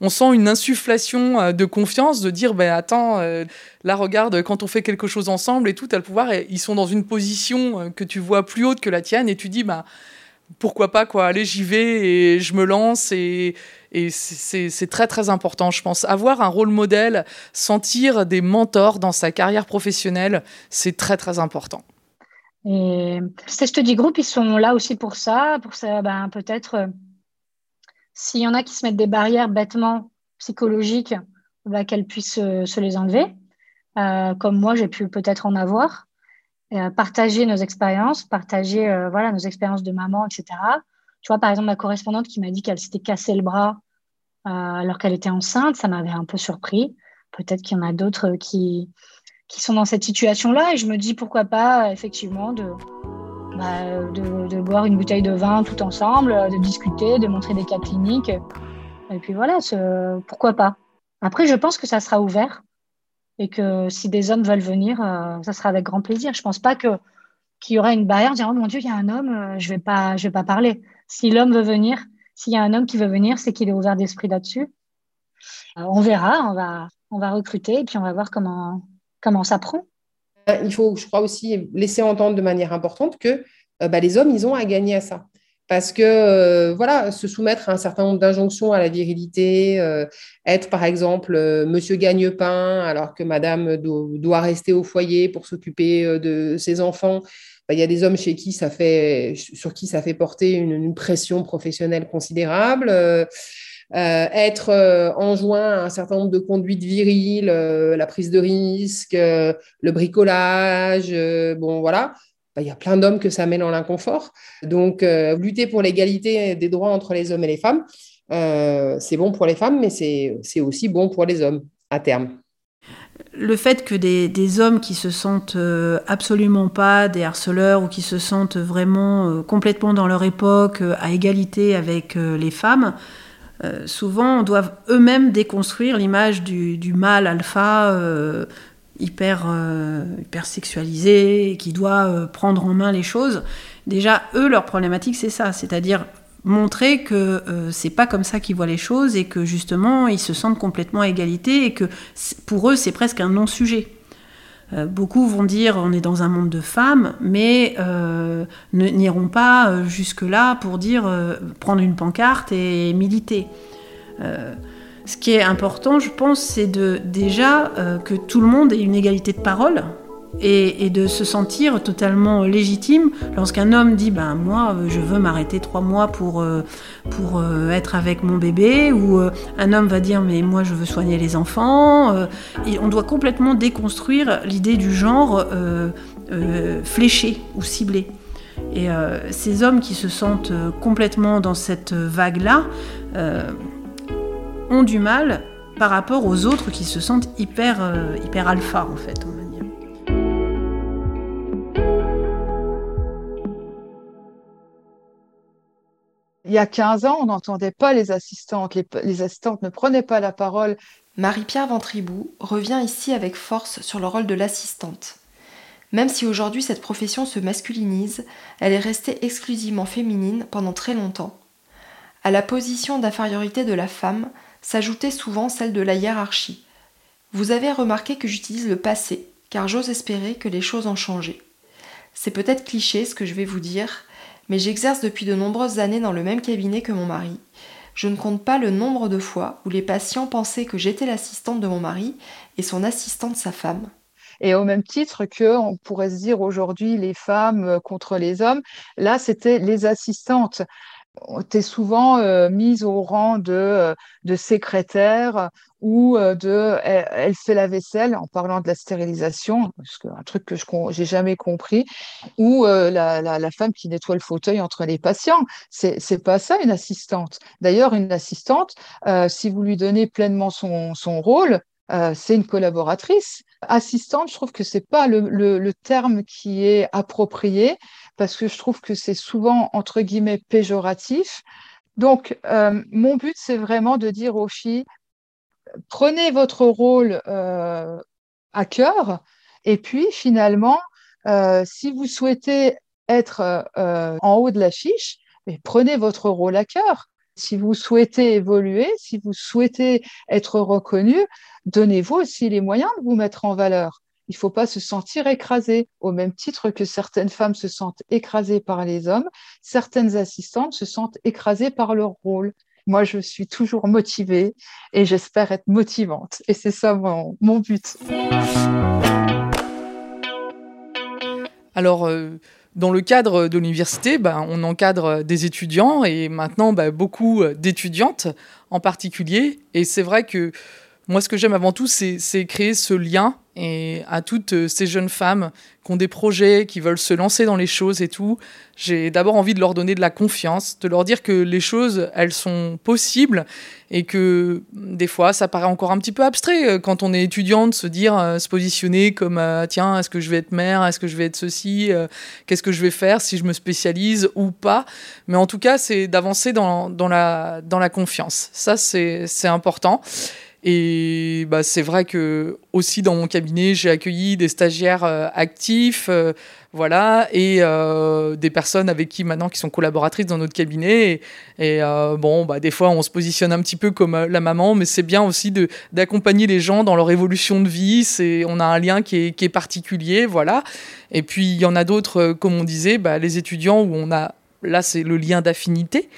[SPEAKER 8] on, sent une insufflation euh, de confiance, de dire, ben attends, euh, là regarde, quand on fait quelque chose ensemble et tout, tu as le pouvoir, ils sont dans une position euh, que tu vois plus haute que la tienne, et tu dis, bah pourquoi pas, quoi, allez, j'y vais, et je me lance, et, c'est très très important, je pense. Avoir un rôle modèle, sentir des mentors dans sa carrière professionnelle, c'est très très important.
[SPEAKER 6] Et study group, ils sont là aussi pour ça, pour ça, ben, peut-être s'il y en a qui se mettent des barrières bêtement psychologiques, qu'elles puissent euh, se les enlever, euh, comme moi j'ai pu peut-être en avoir. Euh, partager nos expériences, partager voilà, nos expériences de maman, etc. Tu vois, par exemple, ma correspondante qui m'a dit qu'elle s'était cassé le bras alors qu'elle était enceinte, ça m'avait un peu surpris. Peut-être qu'il y en a d'autres qui, qui sont dans cette situation-là et je me dis pourquoi pas, effectivement, de, bah, de, boire une bouteille de vin tout ensemble, de discuter, de montrer des cas cliniques. Et puis voilà, pourquoi pas. Après, je pense que ça sera ouvert et que si des hommes veulent venir, euh, ça sera avec grand plaisir. Je ne pense pas que qu'il y aura une barrière, dire oh mon Dieu, il y a un homme, euh, je vais vais pas parler. Si l'homme veut venir, s'il y a un homme qui veut venir, c'est qu'il est ouvert d'esprit là-dessus. Euh, on verra, on va, on va recruter et puis on va voir comment comment ça prend.
[SPEAKER 3] Euh, il faut, je crois aussi, laisser entendre de manière importante que euh, bah, les hommes, ils ont à gagner à ça. Parce que, euh, voilà, se soumettre à un certain nombre d'injonctions à la virilité, être par exemple monsieur gagne-pain alors que madame doit rester au foyer pour s'occuper de ses enfants, bah, il y a des hommes chez qui ça fait, sur qui ça fait porter une pression professionnelle considérable. Euh, être euh, enjoint à un certain nombre de conduites viriles, euh, la prise de risque, le bricolage, bon voilà. Bah, il y a plein d'hommes que ça met dans l'inconfort. Donc, lutter pour l'égalité des droits entre les hommes et les femmes, c'est bon pour les femmes, mais c'est aussi bon pour les hommes à terme
[SPEAKER 4] le fait que des, des, hommes qui se sentent absolument pas des harceleurs ou qui se sentent vraiment complètement dans leur époque à égalité avec les femmes, euh, souvent doivent eux-mêmes déconstruire l'image du, mâle alpha euh, hyper, euh, hyper sexualisé, qui doit prendre en main les choses. Déjà, eux, leur problématique, c'est ça, c'est-à-dire montrer que c'est pas comme ça qu'ils voient les choses et que justement ils se sentent complètement à égalité et que pour eux c'est presque un non-sujet. Euh, beaucoup vont dire on est dans un monde de femmes, mais euh, n'iront pas euh, jusque-là pour dire prendre une pancarte et militer. ce qui est important, je pense, c'est de déjà que tout le monde ait une égalité de parole et, de se sentir totalement légitime lorsqu'un homme dit ben moi je veux m'arrêter trois mois pour, euh, pour euh, être avec mon bébé ou euh, un homme va dire mais moi je veux soigner les enfants on doit complètement déconstruire l'idée du genre fléché ou ciblé et ces hommes qui se sentent complètement dans cette vague là ont du mal par rapport aux autres qui se sentent hyper, hyper alpha en fait.
[SPEAKER 7] Il y a 15 ans, on n'entendait pas les assistantes. Les, assistantes ne prenaient pas la parole.
[SPEAKER 1] Marie-Pierre Ventribou revient ici avec force sur le rôle de l'assistante. Même si aujourd'hui cette profession se masculinise, elle est restée exclusivement féminine pendant très longtemps. À la position d'infériorité de la femme s'ajoutait souvent celle de la hiérarchie. Vous avez remarqué que j'utilise le passé, car j'ose espérer que les choses ont changé. C'est peut-être cliché ce que je vais vous dire, mais j'exerce depuis de nombreuses années dans le même cabinet que mon mari. Je ne compte pas le nombre de fois où les patients pensaient que j'étais l'assistante de mon mari et son assistante sa femme.
[SPEAKER 7] Et au même titre que on pourrait se dire aujourd'hui les femmes contre les hommes, là c'était les assistantes tu es souvent euh, mise au rang de, euh, de secrétaire ou euh, de elle, fait la vaisselle en parlant de la stérilisation, parce que un truc que je j'ai jamais compris, ou la, la, la, femme qui nettoie le fauteuil entre les patients. C'est c'est pas ça une assistante. D'ailleurs, une assistante, si vous lui donnez pleinement son, son rôle, c'est une collaboratrice. Assistante, je trouve que c'est pas le, le, le, terme qui est approprié parce que je trouve que c'est souvent, entre guillemets, péjoratif. Donc, euh, mon but, c'est vraiment de dire aux filles, prenez votre rôle euh, à cœur, et puis finalement, euh, si vous souhaitez être en haut de l'affiche, prenez votre rôle à cœur. Si vous souhaitez évoluer, si vous souhaitez être reconnu, donnez-vous aussi les moyens de vous mettre en valeur il ne faut pas se sentir écrasé. Au même titre que certaines femmes se sentent écrasées par les hommes, certaines assistantes se sentent écrasées par leur rôle. Moi, je suis toujours motivée et j'espère être motivante. Et c'est ça mon, but.
[SPEAKER 8] Alors, euh, dans le cadre de l'université, ben, on encadre des étudiants et maintenant ben, beaucoup d'étudiantes en particulier. Et c'est vrai que moi, ce que j'aime avant tout, c'est créer ce lien et à toutes euh, ces jeunes femmes qui ont des projets, qui veulent se lancer dans les choses et tout, j'ai d'abord envie de leur donner de la confiance, de leur dire que les choses, elles sont possibles et que des fois, ça paraît encore un petit peu abstrait euh, quand on est étudiant de se dire, euh, se positionner comme tiens, est-ce que je vais être mère, est-ce que je vais être ceci, qu'est-ce que je vais faire si je me spécialise ou pas? Mais en tout cas, c'est d'avancer dans la confiance. Ça, c'est important. Et bah, c'est vrai que aussi dans mon cabinet, j'ai accueilli des stagiaires euh, actifs, euh, voilà, et euh, des personnes avec qui maintenant qui sont collaboratrices dans notre cabinet. Et, bon, bah, des fois, on se positionne un petit peu comme la maman, mais c'est bien aussi d'accompagner les gens dans leur évolution de vie. C'est, on a un lien qui est, qui est particulier, voilà. Et puis il y en a d'autres, comme on disait, bah, les étudiants où on a là c'est le lien d'affinité,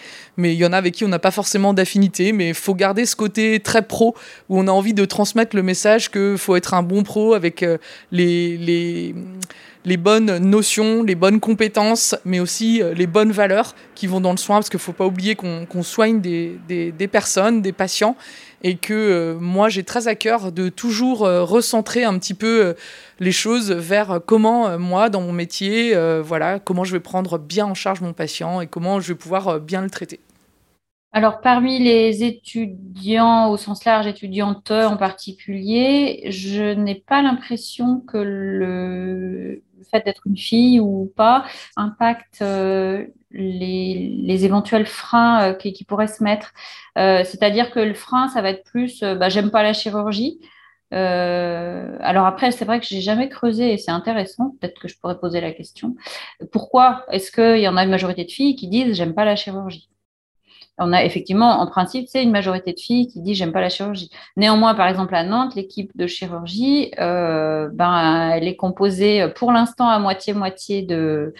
[SPEAKER 8] mais il y en a avec qui on n'a pas forcément d'affinité, mais faut garder ce côté très pro, où on a envie de transmettre le message qu'il faut être un bon pro avec euh, les, les, les, bonnes notions, les bonnes compétences, mais aussi euh, les bonnes valeurs qui vont dans le soin, parce qu'il ne faut pas oublier qu'on soigne des, des, des, personnes, des patients, et que euh, moi j'ai très à cœur de toujours recentrer un petit peu les choses vers comment moi dans mon métier, voilà, comment je vais prendre bien en charge mon patient et comment je vais pouvoir bien le traiter.
[SPEAKER 5] Alors, parmi les étudiants au sens large, étudiantes en particulier, je n'ai pas l'impression que le, fait d'être une fille ou pas impacte euh, les, éventuels freins euh, qui, pourraient se mettre. Euh, c'est-à-dire que le frein, ça va être plus, bah, j'aime pas la chirurgie. alors après, c'est vrai que j'ai jamais creusé et c'est intéressant. Peut-être que je pourrais poser la question. Pourquoi est-ce qu'il y en a une majorité de filles qui disent j'aime pas la chirurgie? On a effectivement, en principe, c'est une majorité de filles qui dit j'aime pas la chirurgie. Néanmoins, par exemple, à Nantes, l'équipe de chirurgie, euh, ben, elle est composée pour l'instant à moitié-moitié de,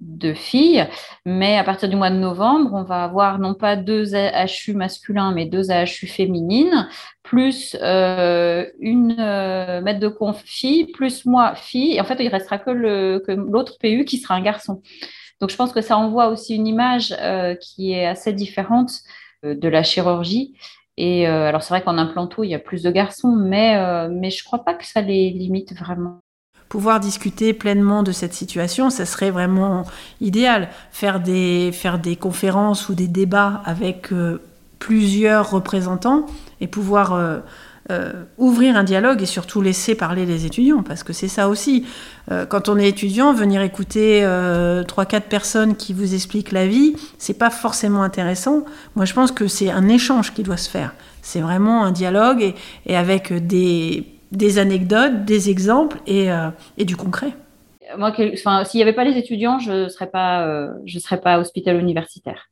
[SPEAKER 5] de filles, mais à partir du mois de novembre, on va avoir non pas deux AHU masculins, mais deux AHU féminines, plus euh, une euh, maître de conf fille, plus moi fille. Et en fait, il restera que l'autre PU qui sera un garçon. Donc je pense que ça envoie aussi une image euh, qui est assez différente euh, de la chirurgie. Et euh, alors c'est vrai qu'en implanto, il y a plus de garçons, mais, mais je ne crois pas que ça les limite vraiment
[SPEAKER 4] pouvoir discuter pleinement de cette situation, ça serait vraiment idéal. Faire des, faire des conférences ou des débats avec plusieurs représentants et pouvoir ouvrir un dialogue et surtout laisser parler les étudiants, parce que c'est ça aussi. Euh, quand on est étudiant, venir écouter euh, trois, quatre personnes qui vous expliquent la vie, c'est pas forcément intéressant. Moi, je pense que c'est un échange qui doit se faire. C'est vraiment un dialogue et, avec des, des, anecdotes, des exemples et, et du concret.
[SPEAKER 5] Moi, s'il n'y avait pas les étudiants, je ne serais pas, je serais pas hospital universitaire.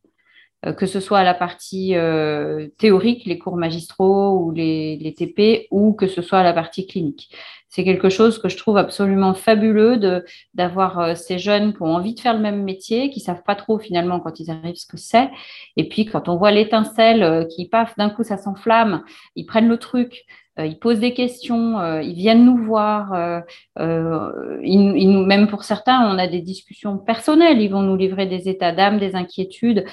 [SPEAKER 5] Euh, que ce soit la partie euh, théorique, les cours magistraux ou les, TP, ou que ce soit la partie clinique. C'est quelque chose que je trouve absolument fabuleux d'avoir euh, ces jeunes qui ont envie de faire le même métier, qui savent pas trop finalement quand ils arrivent ce que c'est. Et puis quand on voit l'étincelle qui, paf, d'un coup ça s'enflamme, ils prennent le truc, ils posent des questions, euh, ils viennent nous voir. Euh, ils, nous, même pour certains, on a des discussions personnelles. Ils vont nous livrer des états d'âme, des inquiétudes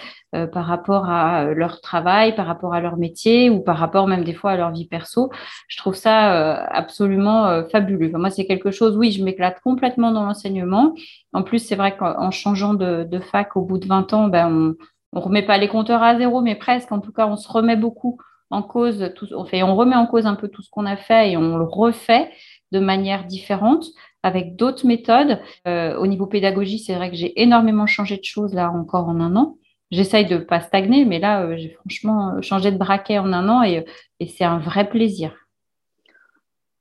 [SPEAKER 5] par rapport à leur travail, par rapport à leur métier ou par rapport même des fois à leur vie perso. Je trouve ça absolument fabuleux. moi, c'est quelque chose, oui, je m'éclate complètement dans l'enseignement. En plus, c'est vrai qu'en changeant de, de, fac au bout de 20 ans, ben, on ne remet pas les compteurs à zéro, mais presque. En tout cas, on se remet beaucoup en cause, tout, on, remet en cause un peu tout ce qu'on a fait et on le refait de manière différente avec d'autres méthodes. Euh, au niveau pédagogie, c'est vrai que j'ai énormément changé de choses là encore en un an. J'essaye de pas stagner, mais là, euh, j'ai franchement euh, changé de braquet en un an et, c'est un vrai plaisir.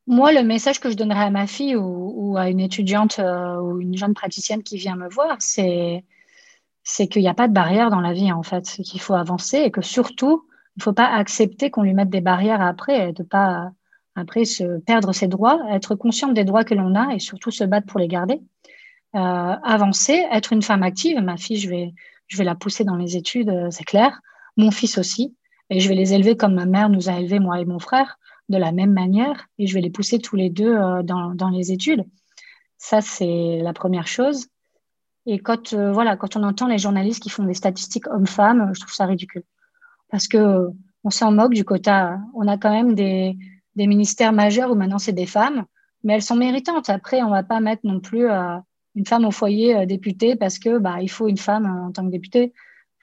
[SPEAKER 6] Moi, le message que je donnerais à ma fille ou, à une étudiante ou une jeune praticienne qui vient me voir, c'est qu'il n'y a pas de barrière dans la vie, en fait. Qu'il faut avancer et que surtout, il ne faut pas accepter qu'on lui mette des barrières après, de pas après se perdre ses droits, être consciente des droits que l'on a et surtout se battre pour les garder. Euh, avancer, être une femme active. Ma fille, je vais, je vais la pousser dans les études, euh, c'est clair. Mon fils aussi. Et je vais les élever comme ma mère nous a élevés, moi et mon frère, de la même manière. Et je vais les pousser tous les deux euh, dans, dans les études. Ça, c'est la première chose. Et quand, voilà, quand on entend les journalistes qui font des statistiques hommes-femmes, je trouve ça ridicule parce que on s'en moque du quota. On a quand même des, ministères majeurs où maintenant c'est des femmes, mais elles sont méritantes. Après, on va pas mettre non plus euh, une femme au foyer euh, députée parce que bah il faut une femme euh, en tant que députée.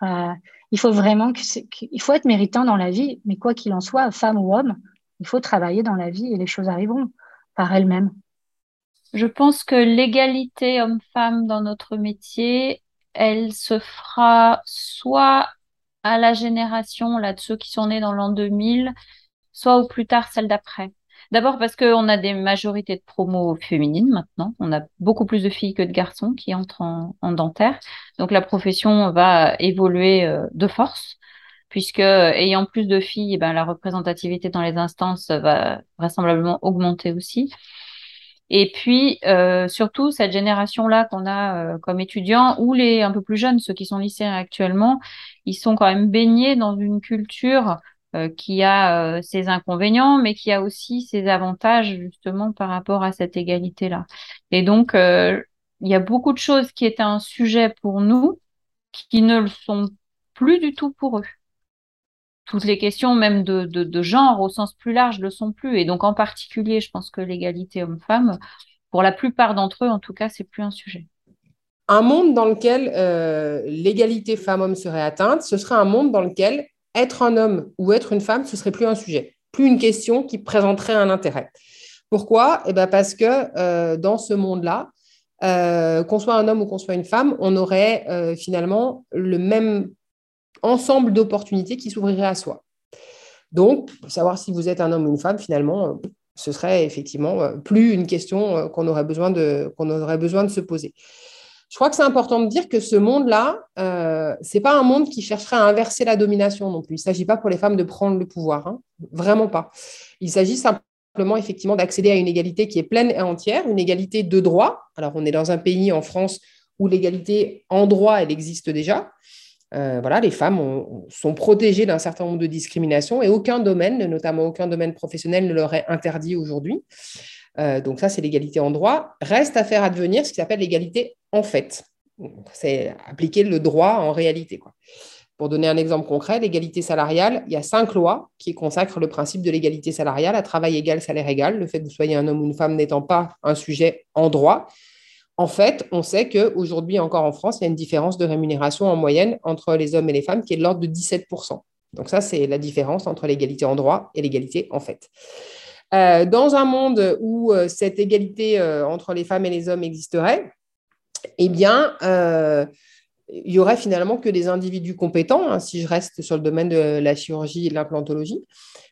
[SPEAKER 6] il faut vraiment que faut être méritant dans la vie, mais quoi qu'il en soit, femme ou homme, il faut travailler dans la vie et les choses arriveront par elles-mêmes.
[SPEAKER 5] Je pense que l'égalité homme-femme dans notre métier, elle se fera soit à la génération là, de ceux qui sont nés dans l'an 2000, soit au plus tard celle d'après. D'abord parce qu'on a des majorités de promos féminines maintenant. On a beaucoup plus de filles que de garçons qui entrent en, dentaire. Donc la profession va évoluer euh, de force, puisque ayant plus de filles, eh ben, la représentativité dans les instances va vraisemblablement augmenter aussi. Et puis, euh, surtout, cette génération-là qu'on a euh, comme étudiants, ou les un peu plus jeunes, ceux qui sont lycéens actuellement, ils sont quand même baignés dans une culture euh, qui a ses inconvénients, mais qui a aussi ses avantages, justement, par rapport à cette égalité-là. Et donc, il y a beaucoup de choses qui étaient un sujet pour nous, qui ne le sont plus du tout pour eux toutes les questions même de, de, genre au sens plus large ne sont plus. Et donc en particulier, je pense que l'égalité homme-femme, pour la plupart d'entre eux, en tout cas, c'est plus un sujet.
[SPEAKER 3] Un monde dans lequel euh, l'égalité femmes-hommes serait atteinte, ce serait un monde dans lequel être un homme ou être une femme, ce serait plus un sujet, plus une question qui présenterait un intérêt. Pourquoi? Eh ben Parce que euh, dans ce monde-là, euh, qu'on soit un homme ou qu'on soit une femme, on aurait finalement le même ensemble d'opportunités qui s'ouvriraient à soi. Donc, savoir si vous êtes un homme ou une femme, finalement, ce serait effectivement plus une question qu'on aurait besoin de se poser. Je crois que c'est important de dire que ce monde-là, euh, ce n'est pas un monde qui chercherait à inverser la domination non plus. Il ne s'agit pas pour les femmes de prendre le pouvoir, hein. vraiment pas. Il s'agit simplement effectivement d'accéder à une égalité qui est pleine et entière, une égalité de droit. Alors on est dans un pays en France où l'égalité en droit, elle existe déjà, euh, voilà, les femmes sont protégées d'un certain nombre de discriminations et aucun domaine, notamment aucun domaine professionnel, ne leur est interdit aujourd'hui. Euh, donc ça, c'est l'égalité en droit. Reste à faire advenir ce qui s'appelle l'égalité en fait. C'est appliquer le droit en réalité. Pour donner un exemple concret, l'égalité salariale, il y a cinq lois qui consacrent le principe de l'égalité salariale à travail égal, salaire égal, le fait que vous soyez un homme ou une femme n'étant pas un sujet en droit. En fait, on sait qu'aujourd'hui, encore en France, il y a une différence de rémunération en moyenne entre les hommes et les femmes qui est de l'ordre de 17%. Donc ça, c'est la différence entre l'égalité en droit et l'égalité en fait. Euh, dans un monde où euh, cette égalité entre les femmes et les hommes existerait, eh bien, il y aurait finalement que des individus compétents, hein, si je reste sur le domaine de la chirurgie et de l'implantologie.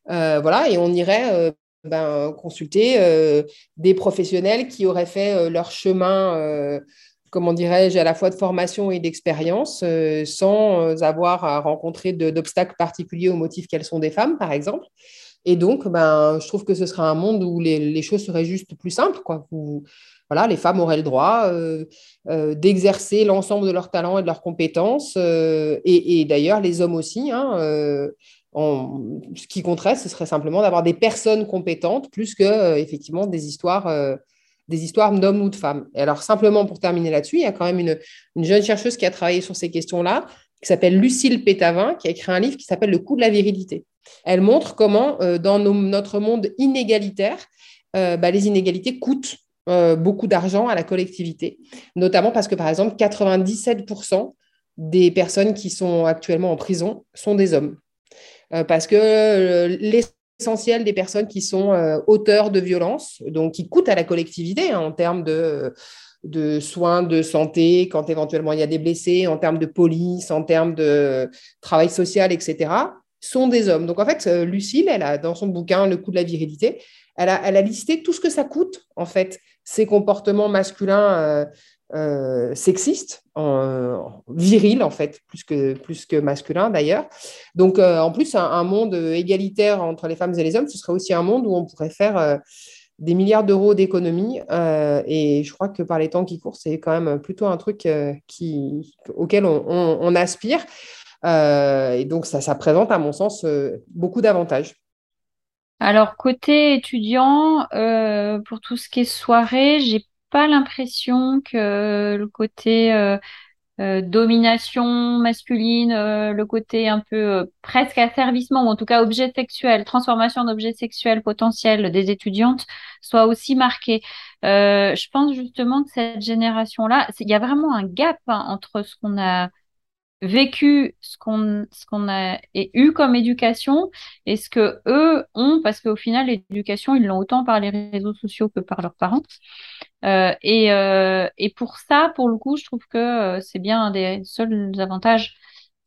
[SPEAKER 3] voilà, et on irait ben, consulter des professionnels qui auraient fait leur chemin comment dirais-je, à la fois de formation et d'expérience, euh, sans euh, avoir à rencontrer d'obstacles particuliers au motif qu'elles sont des femmes, par exemple. Et donc, ben, je trouve que ce serait un monde où les, choses seraient juste plus simples. Quoi. Où, voilà, les femmes auraient le droit euh, d'exercer l'ensemble de leurs talents et de leurs compétences, et, d'ailleurs les hommes aussi. Hein, ce qui compterait, ce serait simplement d'avoir des personnes compétentes plus que effectivement des histoires des histoires d'hommes ou de femmes. Et alors, simplement pour terminer là-dessus, il y a quand même une, jeune chercheuse qui a travaillé sur ces questions-là, qui s'appelle Lucille Pétavin, qui a écrit un livre qui s'appelle Le coût de la virilité. Elle montre comment, euh, dans notre monde inégalitaire, euh, bah, les inégalités coûtent euh, beaucoup d'argent à la collectivité, notamment parce que, par exemple, 97% des personnes qui sont actuellement en prison sont des hommes. parce que les essentiel des personnes qui sont euh, auteurs de violences, donc qui coûtent à la collectivité hein, en termes de, soins de santé, quand éventuellement il y a des blessés, en termes de police, en termes de travail social, etc., sont des hommes. Donc en fait, euh, Lucille, elle a dans son bouquin Le coût de la virilité, elle a, elle a listé tout ce que ça coûte, en fait, ces comportements masculins euh, euh, sexiste, en, viril en fait, plus que, plus que masculin d'ailleurs. Donc euh, en plus, un, monde égalitaire entre les femmes et les hommes, ce serait aussi un monde où on pourrait faire euh, des milliards d'euros d'économies. et je crois que par les temps qui courent, c'est quand même plutôt un truc qui, auquel on, aspire. et donc ça, ça présente à mon sens beaucoup d'avantages.
[SPEAKER 5] Alors, côté étudiant, pour tout ce qui est soirée, j'ai pas l'impression que le côté euh, euh, domination masculine, euh, le côté un peu presque asservissement, ou en tout cas objet sexuel, transformation d'objet sexuel potentiel des étudiantes soit aussi marqué. je pense justement que cette génération-là, il y a vraiment un gap hein, entre ce qu'on a vécu ce qu'on ce qu'on a et eu comme éducation et ce que eux ont parce qu'au final l'éducation ils l'ont autant par les réseaux sociaux que par leurs parents. Euh, et, euh, et pour ça pour le coup je trouve que euh, c'est bien un des seuls avantages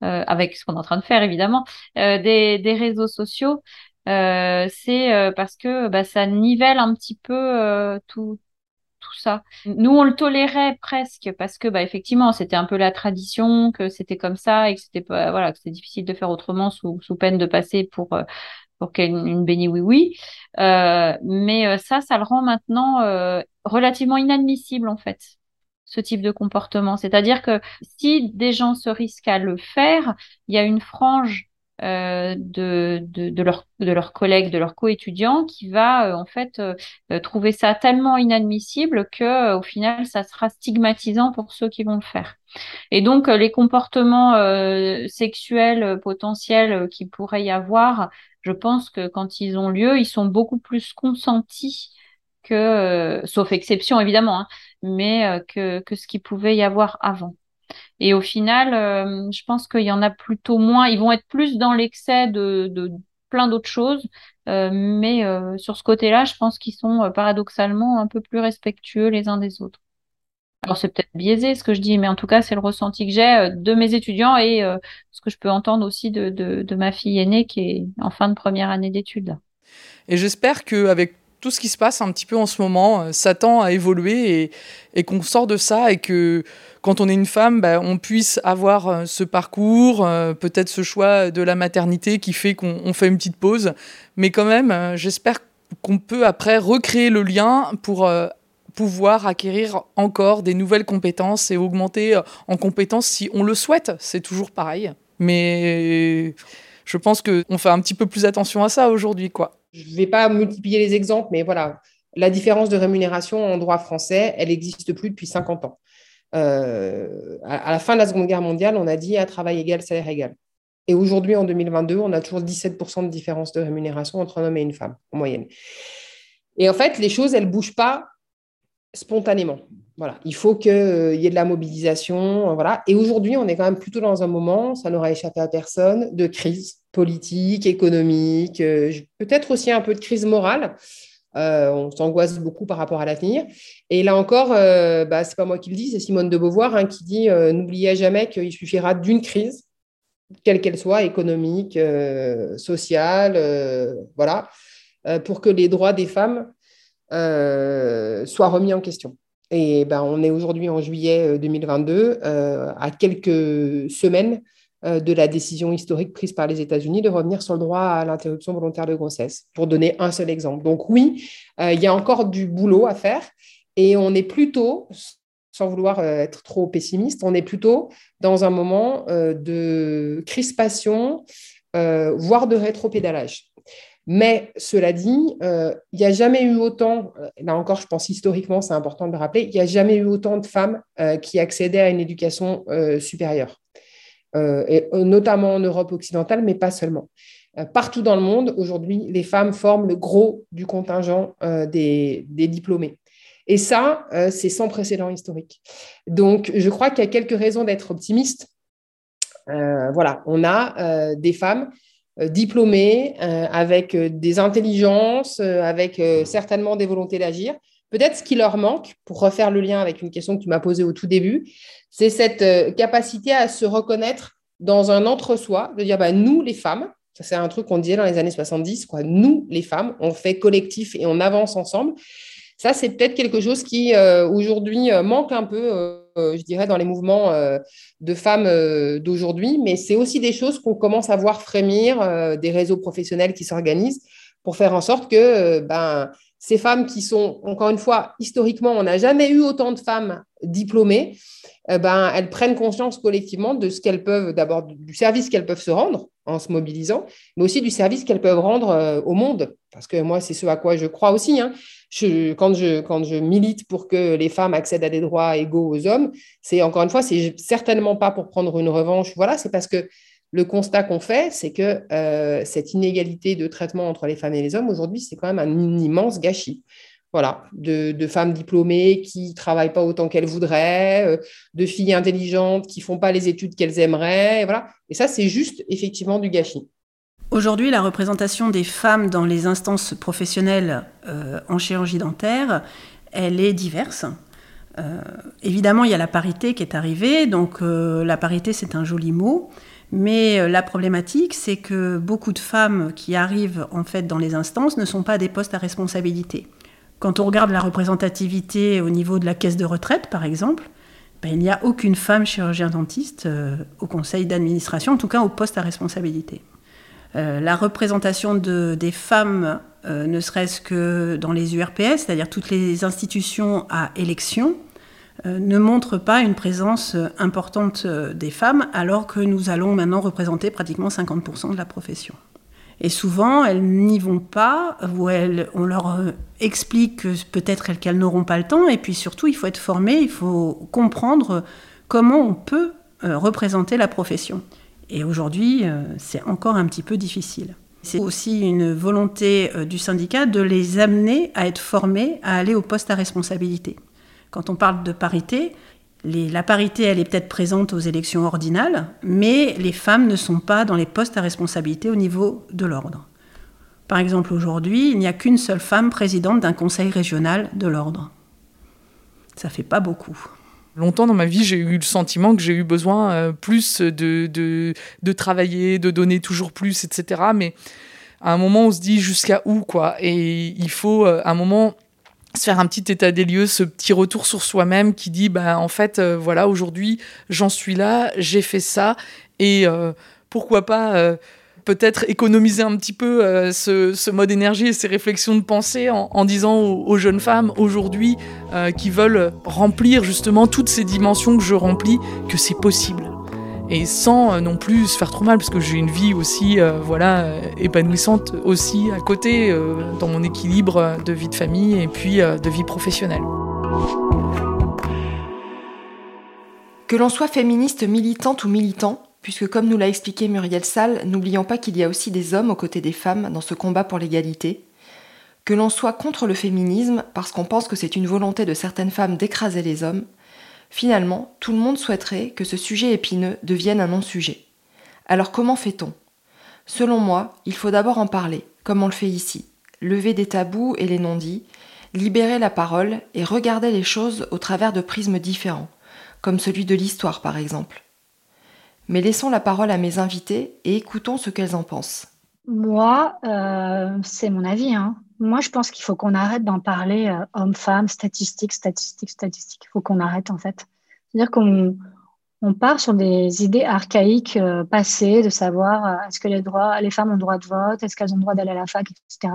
[SPEAKER 5] avec ce qu'on est en train de faire évidemment des, des réseaux sociaux c'est parce que bah, ça nivelle un petit peu tout tout ça. Nous, on le tolérait presque parce que, bah, effectivement, c'était un peu la tradition, que c'était comme ça et que c'était pas, voilà, que difficile de faire autrement sous, sous peine de passer pour euh, pour une, une béni oui oui. Euh, mais euh, ça, ça le rend maintenant relativement inadmissible en fait ce type de comportement. C'est-à-dire que si des gens se risquent à le faire, il y a une frange euh, de, de, de, leur, de leurs collègues, de leurs coétudiants, qui va euh, en fait euh, trouver ça tellement inadmissible que au final, ça sera stigmatisant pour ceux qui vont le faire. Et donc, les comportements sexuels potentiels qui pourrait y avoir, je pense que quand ils ont lieu, ils sont beaucoup plus consentis que, sauf exception évidemment, hein, mais que, que ce qui pouvait y avoir avant. Et au final, euh, je pense qu'il y en a plutôt moins. Ils vont être plus dans l'excès de, de, plein d'autres choses. Euh, mais euh, sur ce côté-là, je pense qu'ils sont paradoxalement un peu plus respectueux les uns des autres. Alors c'est peut-être biaisé ce que je dis, mais en tout cas c'est le ressenti que j'ai de mes étudiants et ce que je peux entendre aussi de, de, de, ma fille aînée qui est en fin de première année d'études.
[SPEAKER 8] Et j'espère qu'avec tout ce qui se passe un petit peu en ce moment s'attend à évoluer et, qu'on sort de ça et que quand on est une femme, bah, on puisse avoir euh, ce parcours, euh, peut-être ce choix de la maternité qui fait qu'on fait une petite pause. Mais quand même, euh, j'espère qu'on peut après recréer le lien pour pouvoir acquérir encore des nouvelles compétences et augmenter en compétences si on le souhaite. C'est toujours pareil. Mais je pense qu'on fait un petit peu plus attention à ça aujourd'hui. quoi.
[SPEAKER 3] Je ne vais pas multiplier les exemples, mais voilà, la différence de rémunération en droit français, elle n'existe plus depuis 50 ans. Euh, à, la fin de la Seconde Guerre mondiale, on a dit à travail égal, salaire égal. Et aujourd'hui, en 2022, on a toujours 17% de différence de rémunération entre un homme et une femme, en moyenne. Et en fait, les choses, elles ne bougent pas spontanément. Il faut qu'il euh, y ait de la mobilisation. Et aujourd'hui, on est quand même plutôt dans un moment, ça n'aura échappé à personne, de crise politique, économique, peut-être aussi un peu de crise morale. on s'angoisse beaucoup par rapport à l'avenir. Et là encore, bah, ce n'est pas moi qui le dis, c'est Simone de Beauvoir hein, qui dit N'oubliez jamais qu'il suffira d'une crise, quelle qu'elle soit, économique, sociale, voilà, pour que les droits des femmes soient remis en question. Et ben, on est aujourd'hui en juillet 2022, euh, euh, à quelques semaines euh, de la décision historique prise par les États-Unis de revenir sur le droit à l'interruption volontaire de grossesse, pour donner un seul exemple. Donc oui, il y a encore du boulot à faire et on est plutôt, sans vouloir être trop pessimiste, on est plutôt dans un moment de crispation, voire de rétropédalage. Mais cela dit, euh, il n'y a jamais eu autant, euh, là encore je pense historiquement c'est important de le rappeler, il n'y a jamais eu autant de femmes euh, qui accédaient à une éducation supérieure, et, notamment en Europe occidentale, mais pas seulement. partout dans le monde, aujourd'hui, les femmes forment le gros du contingent des, des, diplômés. Et ça, c'est sans précédent historique. Donc, je crois qu'il y a quelques raisons d'être optimiste. voilà, on a des femmes euh, diplômés, euh, avec euh, des intelligences, avec certainement des volontés d'agir. Peut-être ce qui leur manque, pour refaire le lien avec une question que tu m'as posée au tout début, c'est cette capacité à se reconnaître dans un entre-soi, de dire bah, nous, les femmes, ça c'est un truc qu'on disait dans les années 70, quoi, nous, les femmes, on fait collectif et on avance ensemble. Ça, c'est peut-être quelque chose qui, aujourd'hui, manque un peu euh, je dirais, dans les mouvements euh, de femmes euh, d'aujourd'hui, mais c'est aussi des choses qu'on commence à voir frémir, des réseaux professionnels qui s'organisent pour faire en sorte que ben, ces femmes qui sont, encore une fois, historiquement, on n'a jamais eu autant de femmes diplômées, ben, elles prennent conscience collectivement de ce qu'elles peuvent, d'abord du service qu'elles peuvent se rendre en se mobilisant, mais aussi du service qu'elles peuvent rendre au monde. Parce que moi, c'est ce à quoi je crois aussi. Hein quand, je, quand je milite pour que les femmes accèdent à des droits égaux aux hommes, c'est encore une fois, c'est certainement pas pour prendre une revanche. Voilà, c'est parce que le constat qu'on fait, c'est que euh, cette inégalité de traitement entre les femmes et les hommes, aujourd'hui, c'est quand même un immense gâchis. Voilà, de, femmes diplômées qui travaillent pas autant qu'elles voudraient, euh, de filles intelligentes qui font pas les études qu'elles aimeraient, et voilà. Et ça, c'est juste effectivement du gâchis.
[SPEAKER 4] Aujourd'hui, la représentation des femmes dans les instances professionnelles euh, en chirurgie dentaire, elle est diverse. Évidemment, il y a la parité qui est arrivée, donc la parité c'est un joli mot, mais la problématique c'est que beaucoup de femmes qui arrivent en fait dans les instances ne sont pas des postes à responsabilité. Quand on regarde la représentativité au niveau de la caisse de retraite, par exemple, ben, il n'y a aucune femme chirurgien dentiste au conseil d'administration, en tout cas au poste à responsabilité. Euh, la représentation des femmes, euh, ne serait-ce que dans les URPS, c'est-à-dire toutes les institutions à élection, euh, ne montre pas une présence importante des femmes, alors que nous allons maintenant représenter pratiquement 50% de la profession. Et souvent, elles n'y vont pas, ou on leur explique que peut-être qu'elles n'auront pas le temps, et puis surtout, il faut être formé, il faut comprendre comment on peut représenter la profession. Et aujourd'hui, euh, c'est encore un petit peu difficile. C'est aussi une volonté euh, du syndicat de les amener à être formés à aller au poste à responsabilité. Quand on parle de parité, la parité, elle est peut-être présente aux élections ordinales, mais les femmes ne sont pas dans les postes à responsabilité au niveau de l'ordre. Par exemple, aujourd'hui, il n'y a qu'une seule femme présidente d'un conseil régional de l'ordre. Ça fait pas beaucoup.
[SPEAKER 8] Longtemps dans ma vie, j'ai eu le sentiment que j'ai eu besoin euh, plus de, de, travailler, de donner toujours plus, etc. Mais à un moment, on se dit jusqu'à où, quoi? Et il faut, euh, à un moment, faire un petit état des lieux, ce petit retour sur soi-même qui dit, bah, en fait, euh, voilà, aujourd'hui, j'en suis là, j'ai fait ça, et pourquoi pas peut-être économiser un petit peu euh, ce, mode énergie et ces réflexions de pensée en, disant aux, jeunes femmes aujourd'hui euh, qui veulent remplir justement toutes ces dimensions que je remplis, que c'est possible. Et sans euh, non plus se faire trop mal, parce que j'ai une vie aussi voilà, épanouissante aussi à côté, dans mon équilibre de vie de famille et puis de vie professionnelle.
[SPEAKER 1] Que l'on soit féministe militante ou militant, puisque comme nous l'a expliqué Muriel Salle, n'oublions pas qu'il y a aussi des hommes aux côtés des femmes dans ce combat pour l'égalité, que l'on soit contre le féminisme parce qu'on pense que c'est une volonté de certaines femmes d'écraser les hommes, finalement, tout le monde souhaiterait que ce sujet épineux devienne un non-sujet. Alors comment fait-on? Selon moi, il faut d'abord en parler, comme on le fait ici, lever des tabous et les non-dits, libérer la parole et regarder les choses au travers de prismes différents, comme celui de l'histoire par exemple. Mais laissons la parole à mes invités et écoutons ce qu'elles en pensent.
[SPEAKER 6] Moi, euh, c'est mon avis. Hein. Moi, je pense qu'il faut qu'on arrête d'en parler euh, homme-femme, statistiques, statistiques, statistiques. Il faut qu'on arrête en fait. C'est-à-dire qu'on on part sur des idées archaïques euh, passées, de savoir est-ce que les, droits, les femmes ont droit de vote, est-ce qu'elles ont droit d'aller à la fac, etc.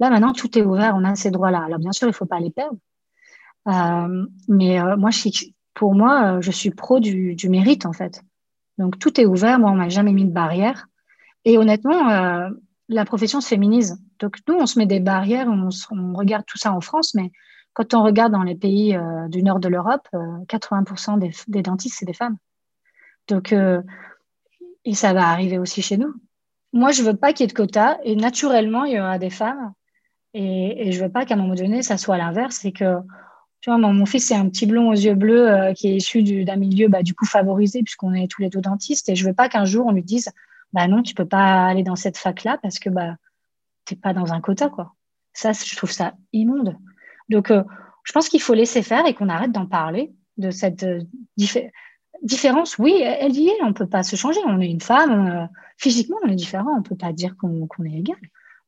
[SPEAKER 6] Là, maintenant, tout est ouvert, on a ces droits-là. Alors, bien sûr, il ne faut pas les perdre. Euh, mais euh, moi, je pour moi, euh, je suis pro du, du, mérite, en fait. Donc, tout est ouvert. Moi, on m'a jamais mis de barrière. Et honnêtement, euh, la profession se féminise. Donc, nous, on se met des barrières, on, regarde tout ça en France, mais quand on regarde dans les pays euh, du nord de l'Europe, 80% des, des, dentistes, c'est des femmes. Donc, et ça va arriver aussi chez nous. Moi, je veux pas qu'il y ait de quotas, et naturellement, il y aura des femmes et, je veux pas qu'à un moment donné, ça soit l'inverse. C'est que, tu vois, mon, fils, c'est un petit blond aux yeux bleus euh, qui est issu d'un milieu, bah, du coup, favorisé, puisqu'on est tous les deux dentistes. Et je veux pas qu'un jour, on lui dise, bah non, tu peux pas aller dans cette fac-là parce que, bah, t'es pas dans un quota, quoi. Ça, je trouve ça immonde. Donc, euh, je pense qu'il faut laisser faire et qu'on arrête d'en parler de cette euh, différence. Oui, elle y est, on peut pas se changer. On est une femme, euh, physiquement, on est différent. On peut pas dire qu'on est égal.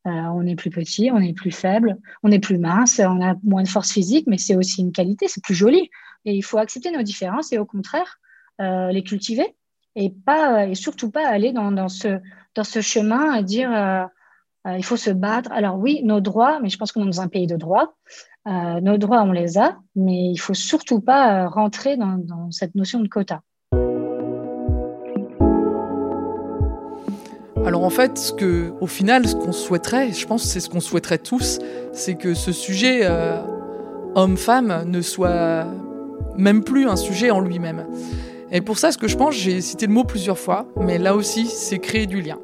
[SPEAKER 6] On est plus petit, on est plus faible, on est plus mince, on a moins de force physique, mais c'est aussi une qualité, c'est plus joli. Et il faut accepter nos différences et au contraire les cultiver et pas et surtout pas aller dans, dans ce dans ce chemin à dire euh, il faut se battre. Alors oui, nos droits, mais je pense qu'on est dans un pays de droit. nos droits, on les a, mais il faut surtout pas rentrer dans, cette notion de quota.
[SPEAKER 8] Alors en fait, ce que, au final, ce qu'on souhaiterait, je pense que c'est ce qu'on souhaiterait tous, c'est que ce sujet euh, homme-femme ne soit même plus un sujet en lui-même. Et pour ça, ce que je pense, j'ai cité le mot plusieurs fois, mais là aussi, c'est créer du lien.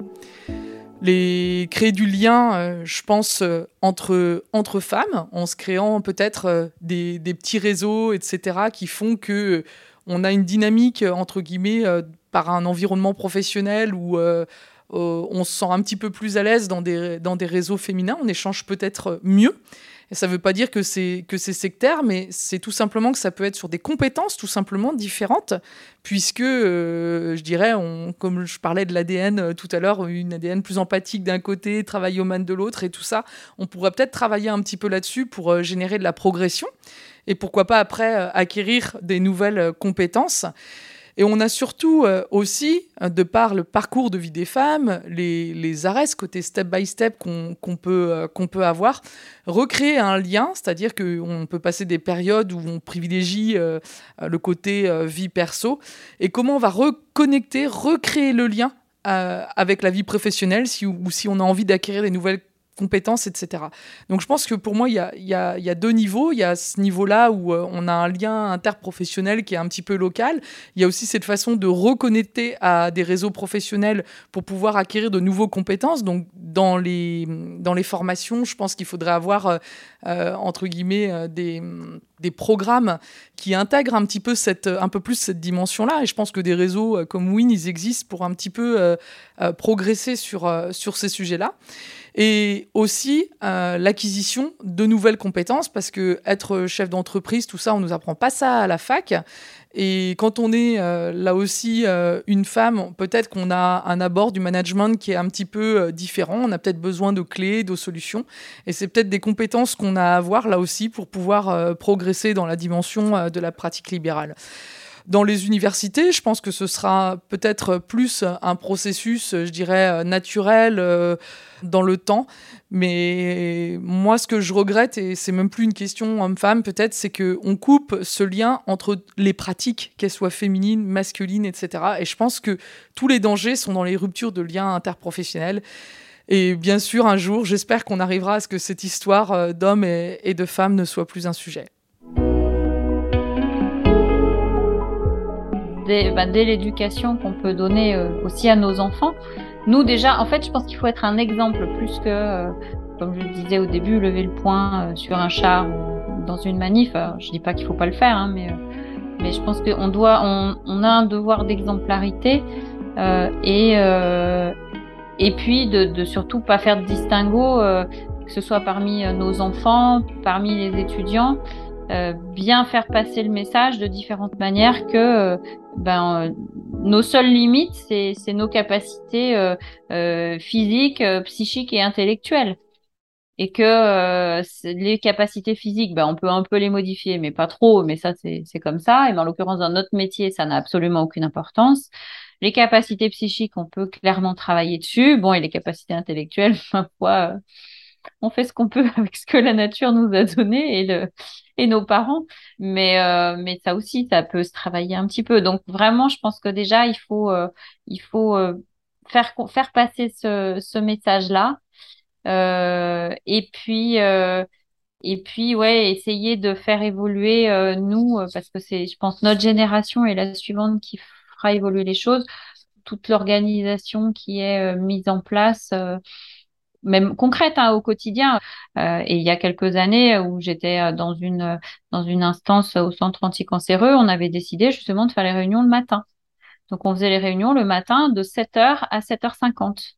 [SPEAKER 8] Les créer du lien, euh, je pense, euh, entre, entre femmes, en se créant peut-être des, des, petits réseaux, etc., qui font que on a une dynamique, entre guillemets, par un environnement professionnel euh, on se sent un petit peu plus à l'aise dans des, dans des réseaux féminins, on échange peut-être mieux. Ça ne veut pas dire que c'est sectaire, mais c'est tout simplement que ça peut être sur des compétences tout simplement différentes, puisque euh, je dirais, comme je parlais de l'ADN euh, tout à l'heure, une ADN plus empathique d'un côté, travail man de l'autre, et tout ça, on pourrait peut-être travailler un petit peu là-dessus pour générer de la progression, et pourquoi pas après acquérir des nouvelles compétences. Et on a surtout euh, aussi, euh, de par le parcours de vie des femmes, les, arrêts, côté step by step qu'on peut, euh, peut avoir, recréer un lien, c'est-à-dire qu'on peut passer des périodes où on privilégie le côté vie perso, et comment on va reconnecter, recréer le lien avec la vie professionnelle si, ou si on a envie d'acquérir des nouvelles compétences, etc. Donc je pense que pour moi, il y a, deux niveaux. Il y a ce niveau-là où euh, on a un lien interprofessionnel qui est un petit peu local. Il y a aussi cette façon de reconnecter à des réseaux professionnels pour pouvoir acquérir de nouvelles compétences. Donc dans les, formations, je pense qu'il faudrait avoir, euh, euh entre guillemets, des, programmes qui intègrent un petit peu cette, un peu plus cette dimension-là. Et je pense que des réseaux comme Win, ils existent pour un petit peu progresser sur ces sujets-là et aussi euh, l'acquisition de nouvelles compétences parce que être chef d'entreprise, tout ça, on nous apprend pas ça à la fac. Et quand on est euh, là aussi euh, une femme, peut-être qu'on a un abord du management qui est un petit peu différent. On a peut-être besoin de clés, de solutions. Et c'est peut-être des compétences qu'on a à avoir là aussi pour pouvoir progresser dans la dimension de la pratique libérale. Dans les universités, je pense que ce sera peut-être plus un processus, je dirais, naturel euh, dans le temps. Mais moi, ce que je regrette, et c'est même plus une question homme-femme, peut-être, c'est qu'on coupe ce lien entre les pratiques, qu'elles soient féminines, masculines, etc. Et je pense que tous les dangers sont dans les ruptures de liens interprofessionnels. Et bien sûr, un jour, j'espère qu'on arrivera à ce que cette histoire euh, d'hommes et de femmes ne soit plus un sujet.
[SPEAKER 5] Bah, dès, l'éducation qu'on peut donner euh, aussi à nos enfants. Nous déjà, en fait, je pense qu'il faut être un exemple plus que, euh, comme je le disais au début, lever le poing euh, sur un char ou dans une manif. je dis pas qu'il faut pas le faire, hein, mais mais je pense qu'on doit, on, on, a un devoir d'exemplarité et et puis de, de surtout pas faire de distinguo, que ce soit parmi nos enfants, parmi les étudiants. Euh, bien faire passer le message de différentes manières que euh, ben, euh, nos seules limites, c'est nos capacités physiques, psychiques et intellectuelles. Et que les capacités physiques, ben, on peut un peu les modifier, mais pas trop, mais ça, c'est comme ça. Et ben, en l'occurrence, dans notre métier, ça n'a absolument aucune importance. Les capacités psychiques, on peut clairement travailler dessus. Bon, et les capacités intellectuelles, ma foi, on fait ce qu'on peut avec ce que la nature nous a donné et, nos parents. Mais, euh, mais ça aussi, ça peut se travailler un petit peu. Donc vraiment, je pense que déjà, il faut, euh, euh, faire, passer ce, ce message-là. et puis, et puis, ouais, essayer de faire évoluer nous, parce que c'est, je pense, notre génération et la suivante qui fera évoluer les choses. Toute l'organisation qui est mise en place même concrète hein, au quotidien. Euh, et il y a quelques années où j'étais euh, dans une dans une instance au centre anticancéreux, on avait décidé justement de faire les réunions le matin. Donc on faisait les réunions le matin de 7h à 7h50.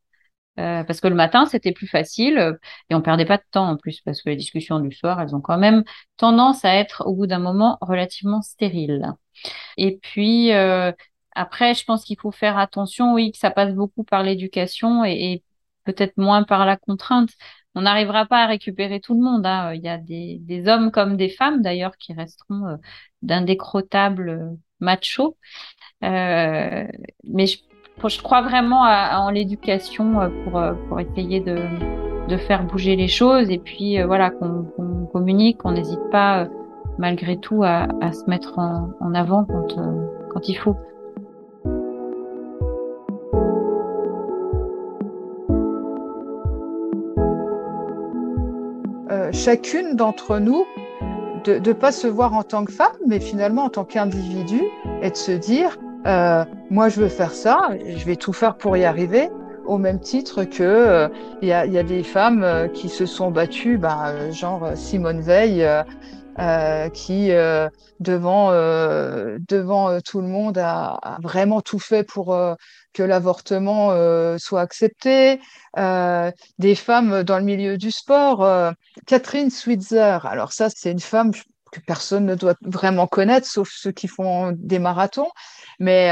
[SPEAKER 5] Euh, parce que le matin, c'était plus facile et on perdait pas de temps en plus parce que les discussions du soir, elles ont quand même tendance à être au bout d'un moment relativement stériles. Et puis après, je pense qu'il faut faire attention, oui, que ça passe beaucoup par l'éducation et, et peut-être moins par la contrainte. On n'arrivera pas à récupérer tout le monde. Hein. Il y a des, des, hommes comme des femmes d'ailleurs qui resteront euh, d'indécrottables euh, machos. Euh, mais je, je, crois vraiment en l'éducation euh, pour, pour essayer de, de faire bouger les choses et puis voilà qu'on communique, qu'on n'hésite pas malgré tout à, à, se mettre en, en avant quand, quand il faut.
[SPEAKER 7] Chacune d'entre nous de ne pas se voir en tant que femme, mais finalement en tant qu'individu, et de se dire, euh, moi je veux faire ça, je vais tout faire pour y arriver, au même titre que euh, il y, a, y, a, des femmes euh, qui se sont battues, ben, genre Simone Veil, qui devant devant tout le monde a, a, vraiment tout fait pour que l'avortement soit accepté. des femmes dans le milieu du sport, Catherine Switzer. Alors ça, c'est une femme que personne ne doit vraiment connaître, sauf ceux qui font des marathons. Mais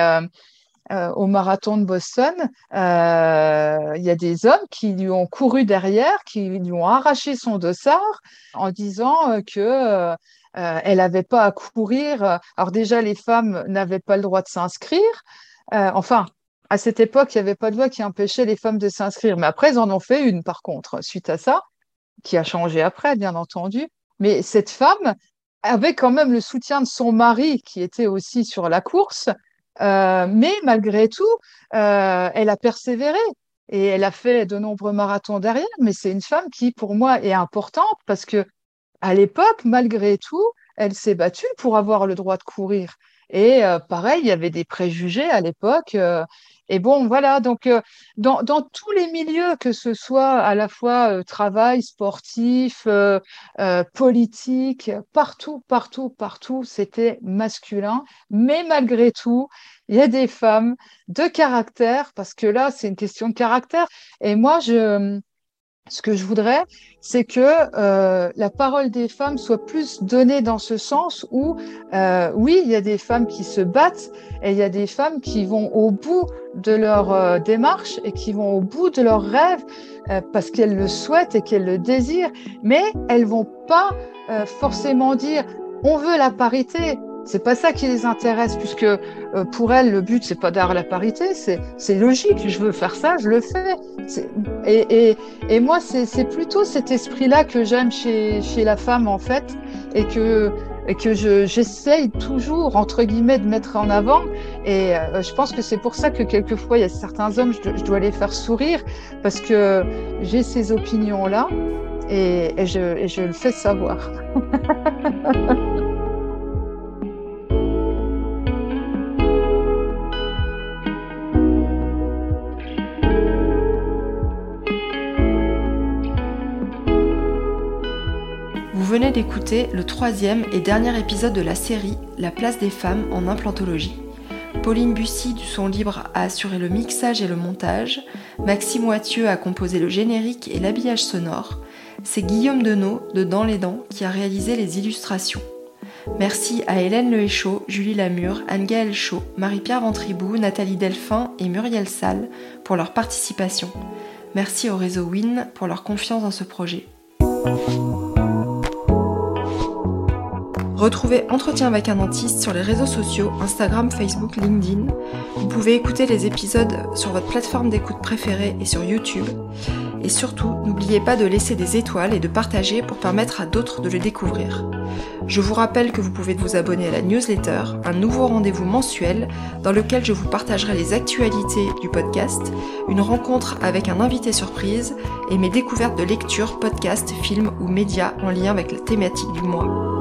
[SPEAKER 7] euh, au marathon de Boston, euh, il y a des hommes qui lui ont couru derrière, qui lui ont arraché son dossard en disant euh, que elle n'avait pas à courir. Alors déjà, les femmes n'avaient pas le droit de s'inscrire. enfin, à cette époque, il n'y avait pas de loi qui empêchait les femmes de s'inscrire. Mais après, ils en ont fait une, par contre, suite à ça, qui a changé après, bien entendu. Mais cette femme avait quand même le soutien de son mari, qui était aussi sur la course, euh, mais malgré tout, euh, elle a persévéré et elle a fait de nombreux marathons derrière. Mais c'est une femme qui, pour moi, est importante parce que à l'époque, malgré tout, elle s'est battue pour avoir le droit de courir. Et euh, pareil, il y avait des préjugés à l'époque. Et bon, voilà, donc euh, dans, dans, tous les milieux, que ce soit à la fois euh, travail, sportif, euh, politique, partout, partout, partout, c'était masculin. Mais malgré tout, il y a des femmes de caractère, parce que là, c'est une question de caractère. Et moi, je, ce que je voudrais, c'est que euh, la parole des femmes soit plus donnée dans ce sens où, euh, oui, il y a des femmes qui se battent et il y a des femmes qui vont au bout de leur euh, démarche et qui vont au bout de leurs rêves parce qu'elles le souhaitent et qu'elles le désirent, mais elles vont pas forcément dire on veut la parité, c'est pas ça qui les intéresse, puisque euh, pour elles, le but, c'est pas d'avoir la parité, c'est logique, je veux faire ça, je le fais. Et, et, et, moi, c'est plutôt cet esprit-là que j'aime chez, chez la femme, en fait, et que, et que j'essaye toujours, entre guillemets, de mettre en avant. Et euh, je pense que c'est pour ça que quelquefois, il y a certains hommes, je, je dois les faire sourire, parce que j'ai ces opinions-là, et, et, je, et je le fais savoir.
[SPEAKER 1] venez d'écouter le troisième et dernier épisode de la série La place des femmes en implantologie. Pauline Bussy du Son Libre a assuré le mixage et le montage, Maxime Wathieu a composé le générique et l'habillage sonore, c'est Guillaume Denot de Dans les Dents qui a réalisé les illustrations. Merci à Hélène Lehéchaud, Julie Lamure, Anne-Gaëlle Chaud, Marie-Pierre Ventribou, Nathalie Delphin et Muriel Salle pour leur participation. Merci au réseau WIN pour leur confiance dans ce projet. Retrouvez Entretien avec un dentiste sur les réseaux sociaux, Instagram, Facebook, LinkedIn. Vous pouvez écouter les épisodes sur votre plateforme d'écoute préférée et sur YouTube. Et surtout, n'oubliez pas de laisser des étoiles et de partager pour permettre à d'autres de le découvrir. Je vous rappelle que vous pouvez vous abonner à la newsletter, un nouveau rendez-vous mensuel dans lequel je vous partagerai les actualités du podcast, une rencontre avec un invité surprise et mes découvertes de lecture, podcasts, films ou médias en lien avec la thématique du mois.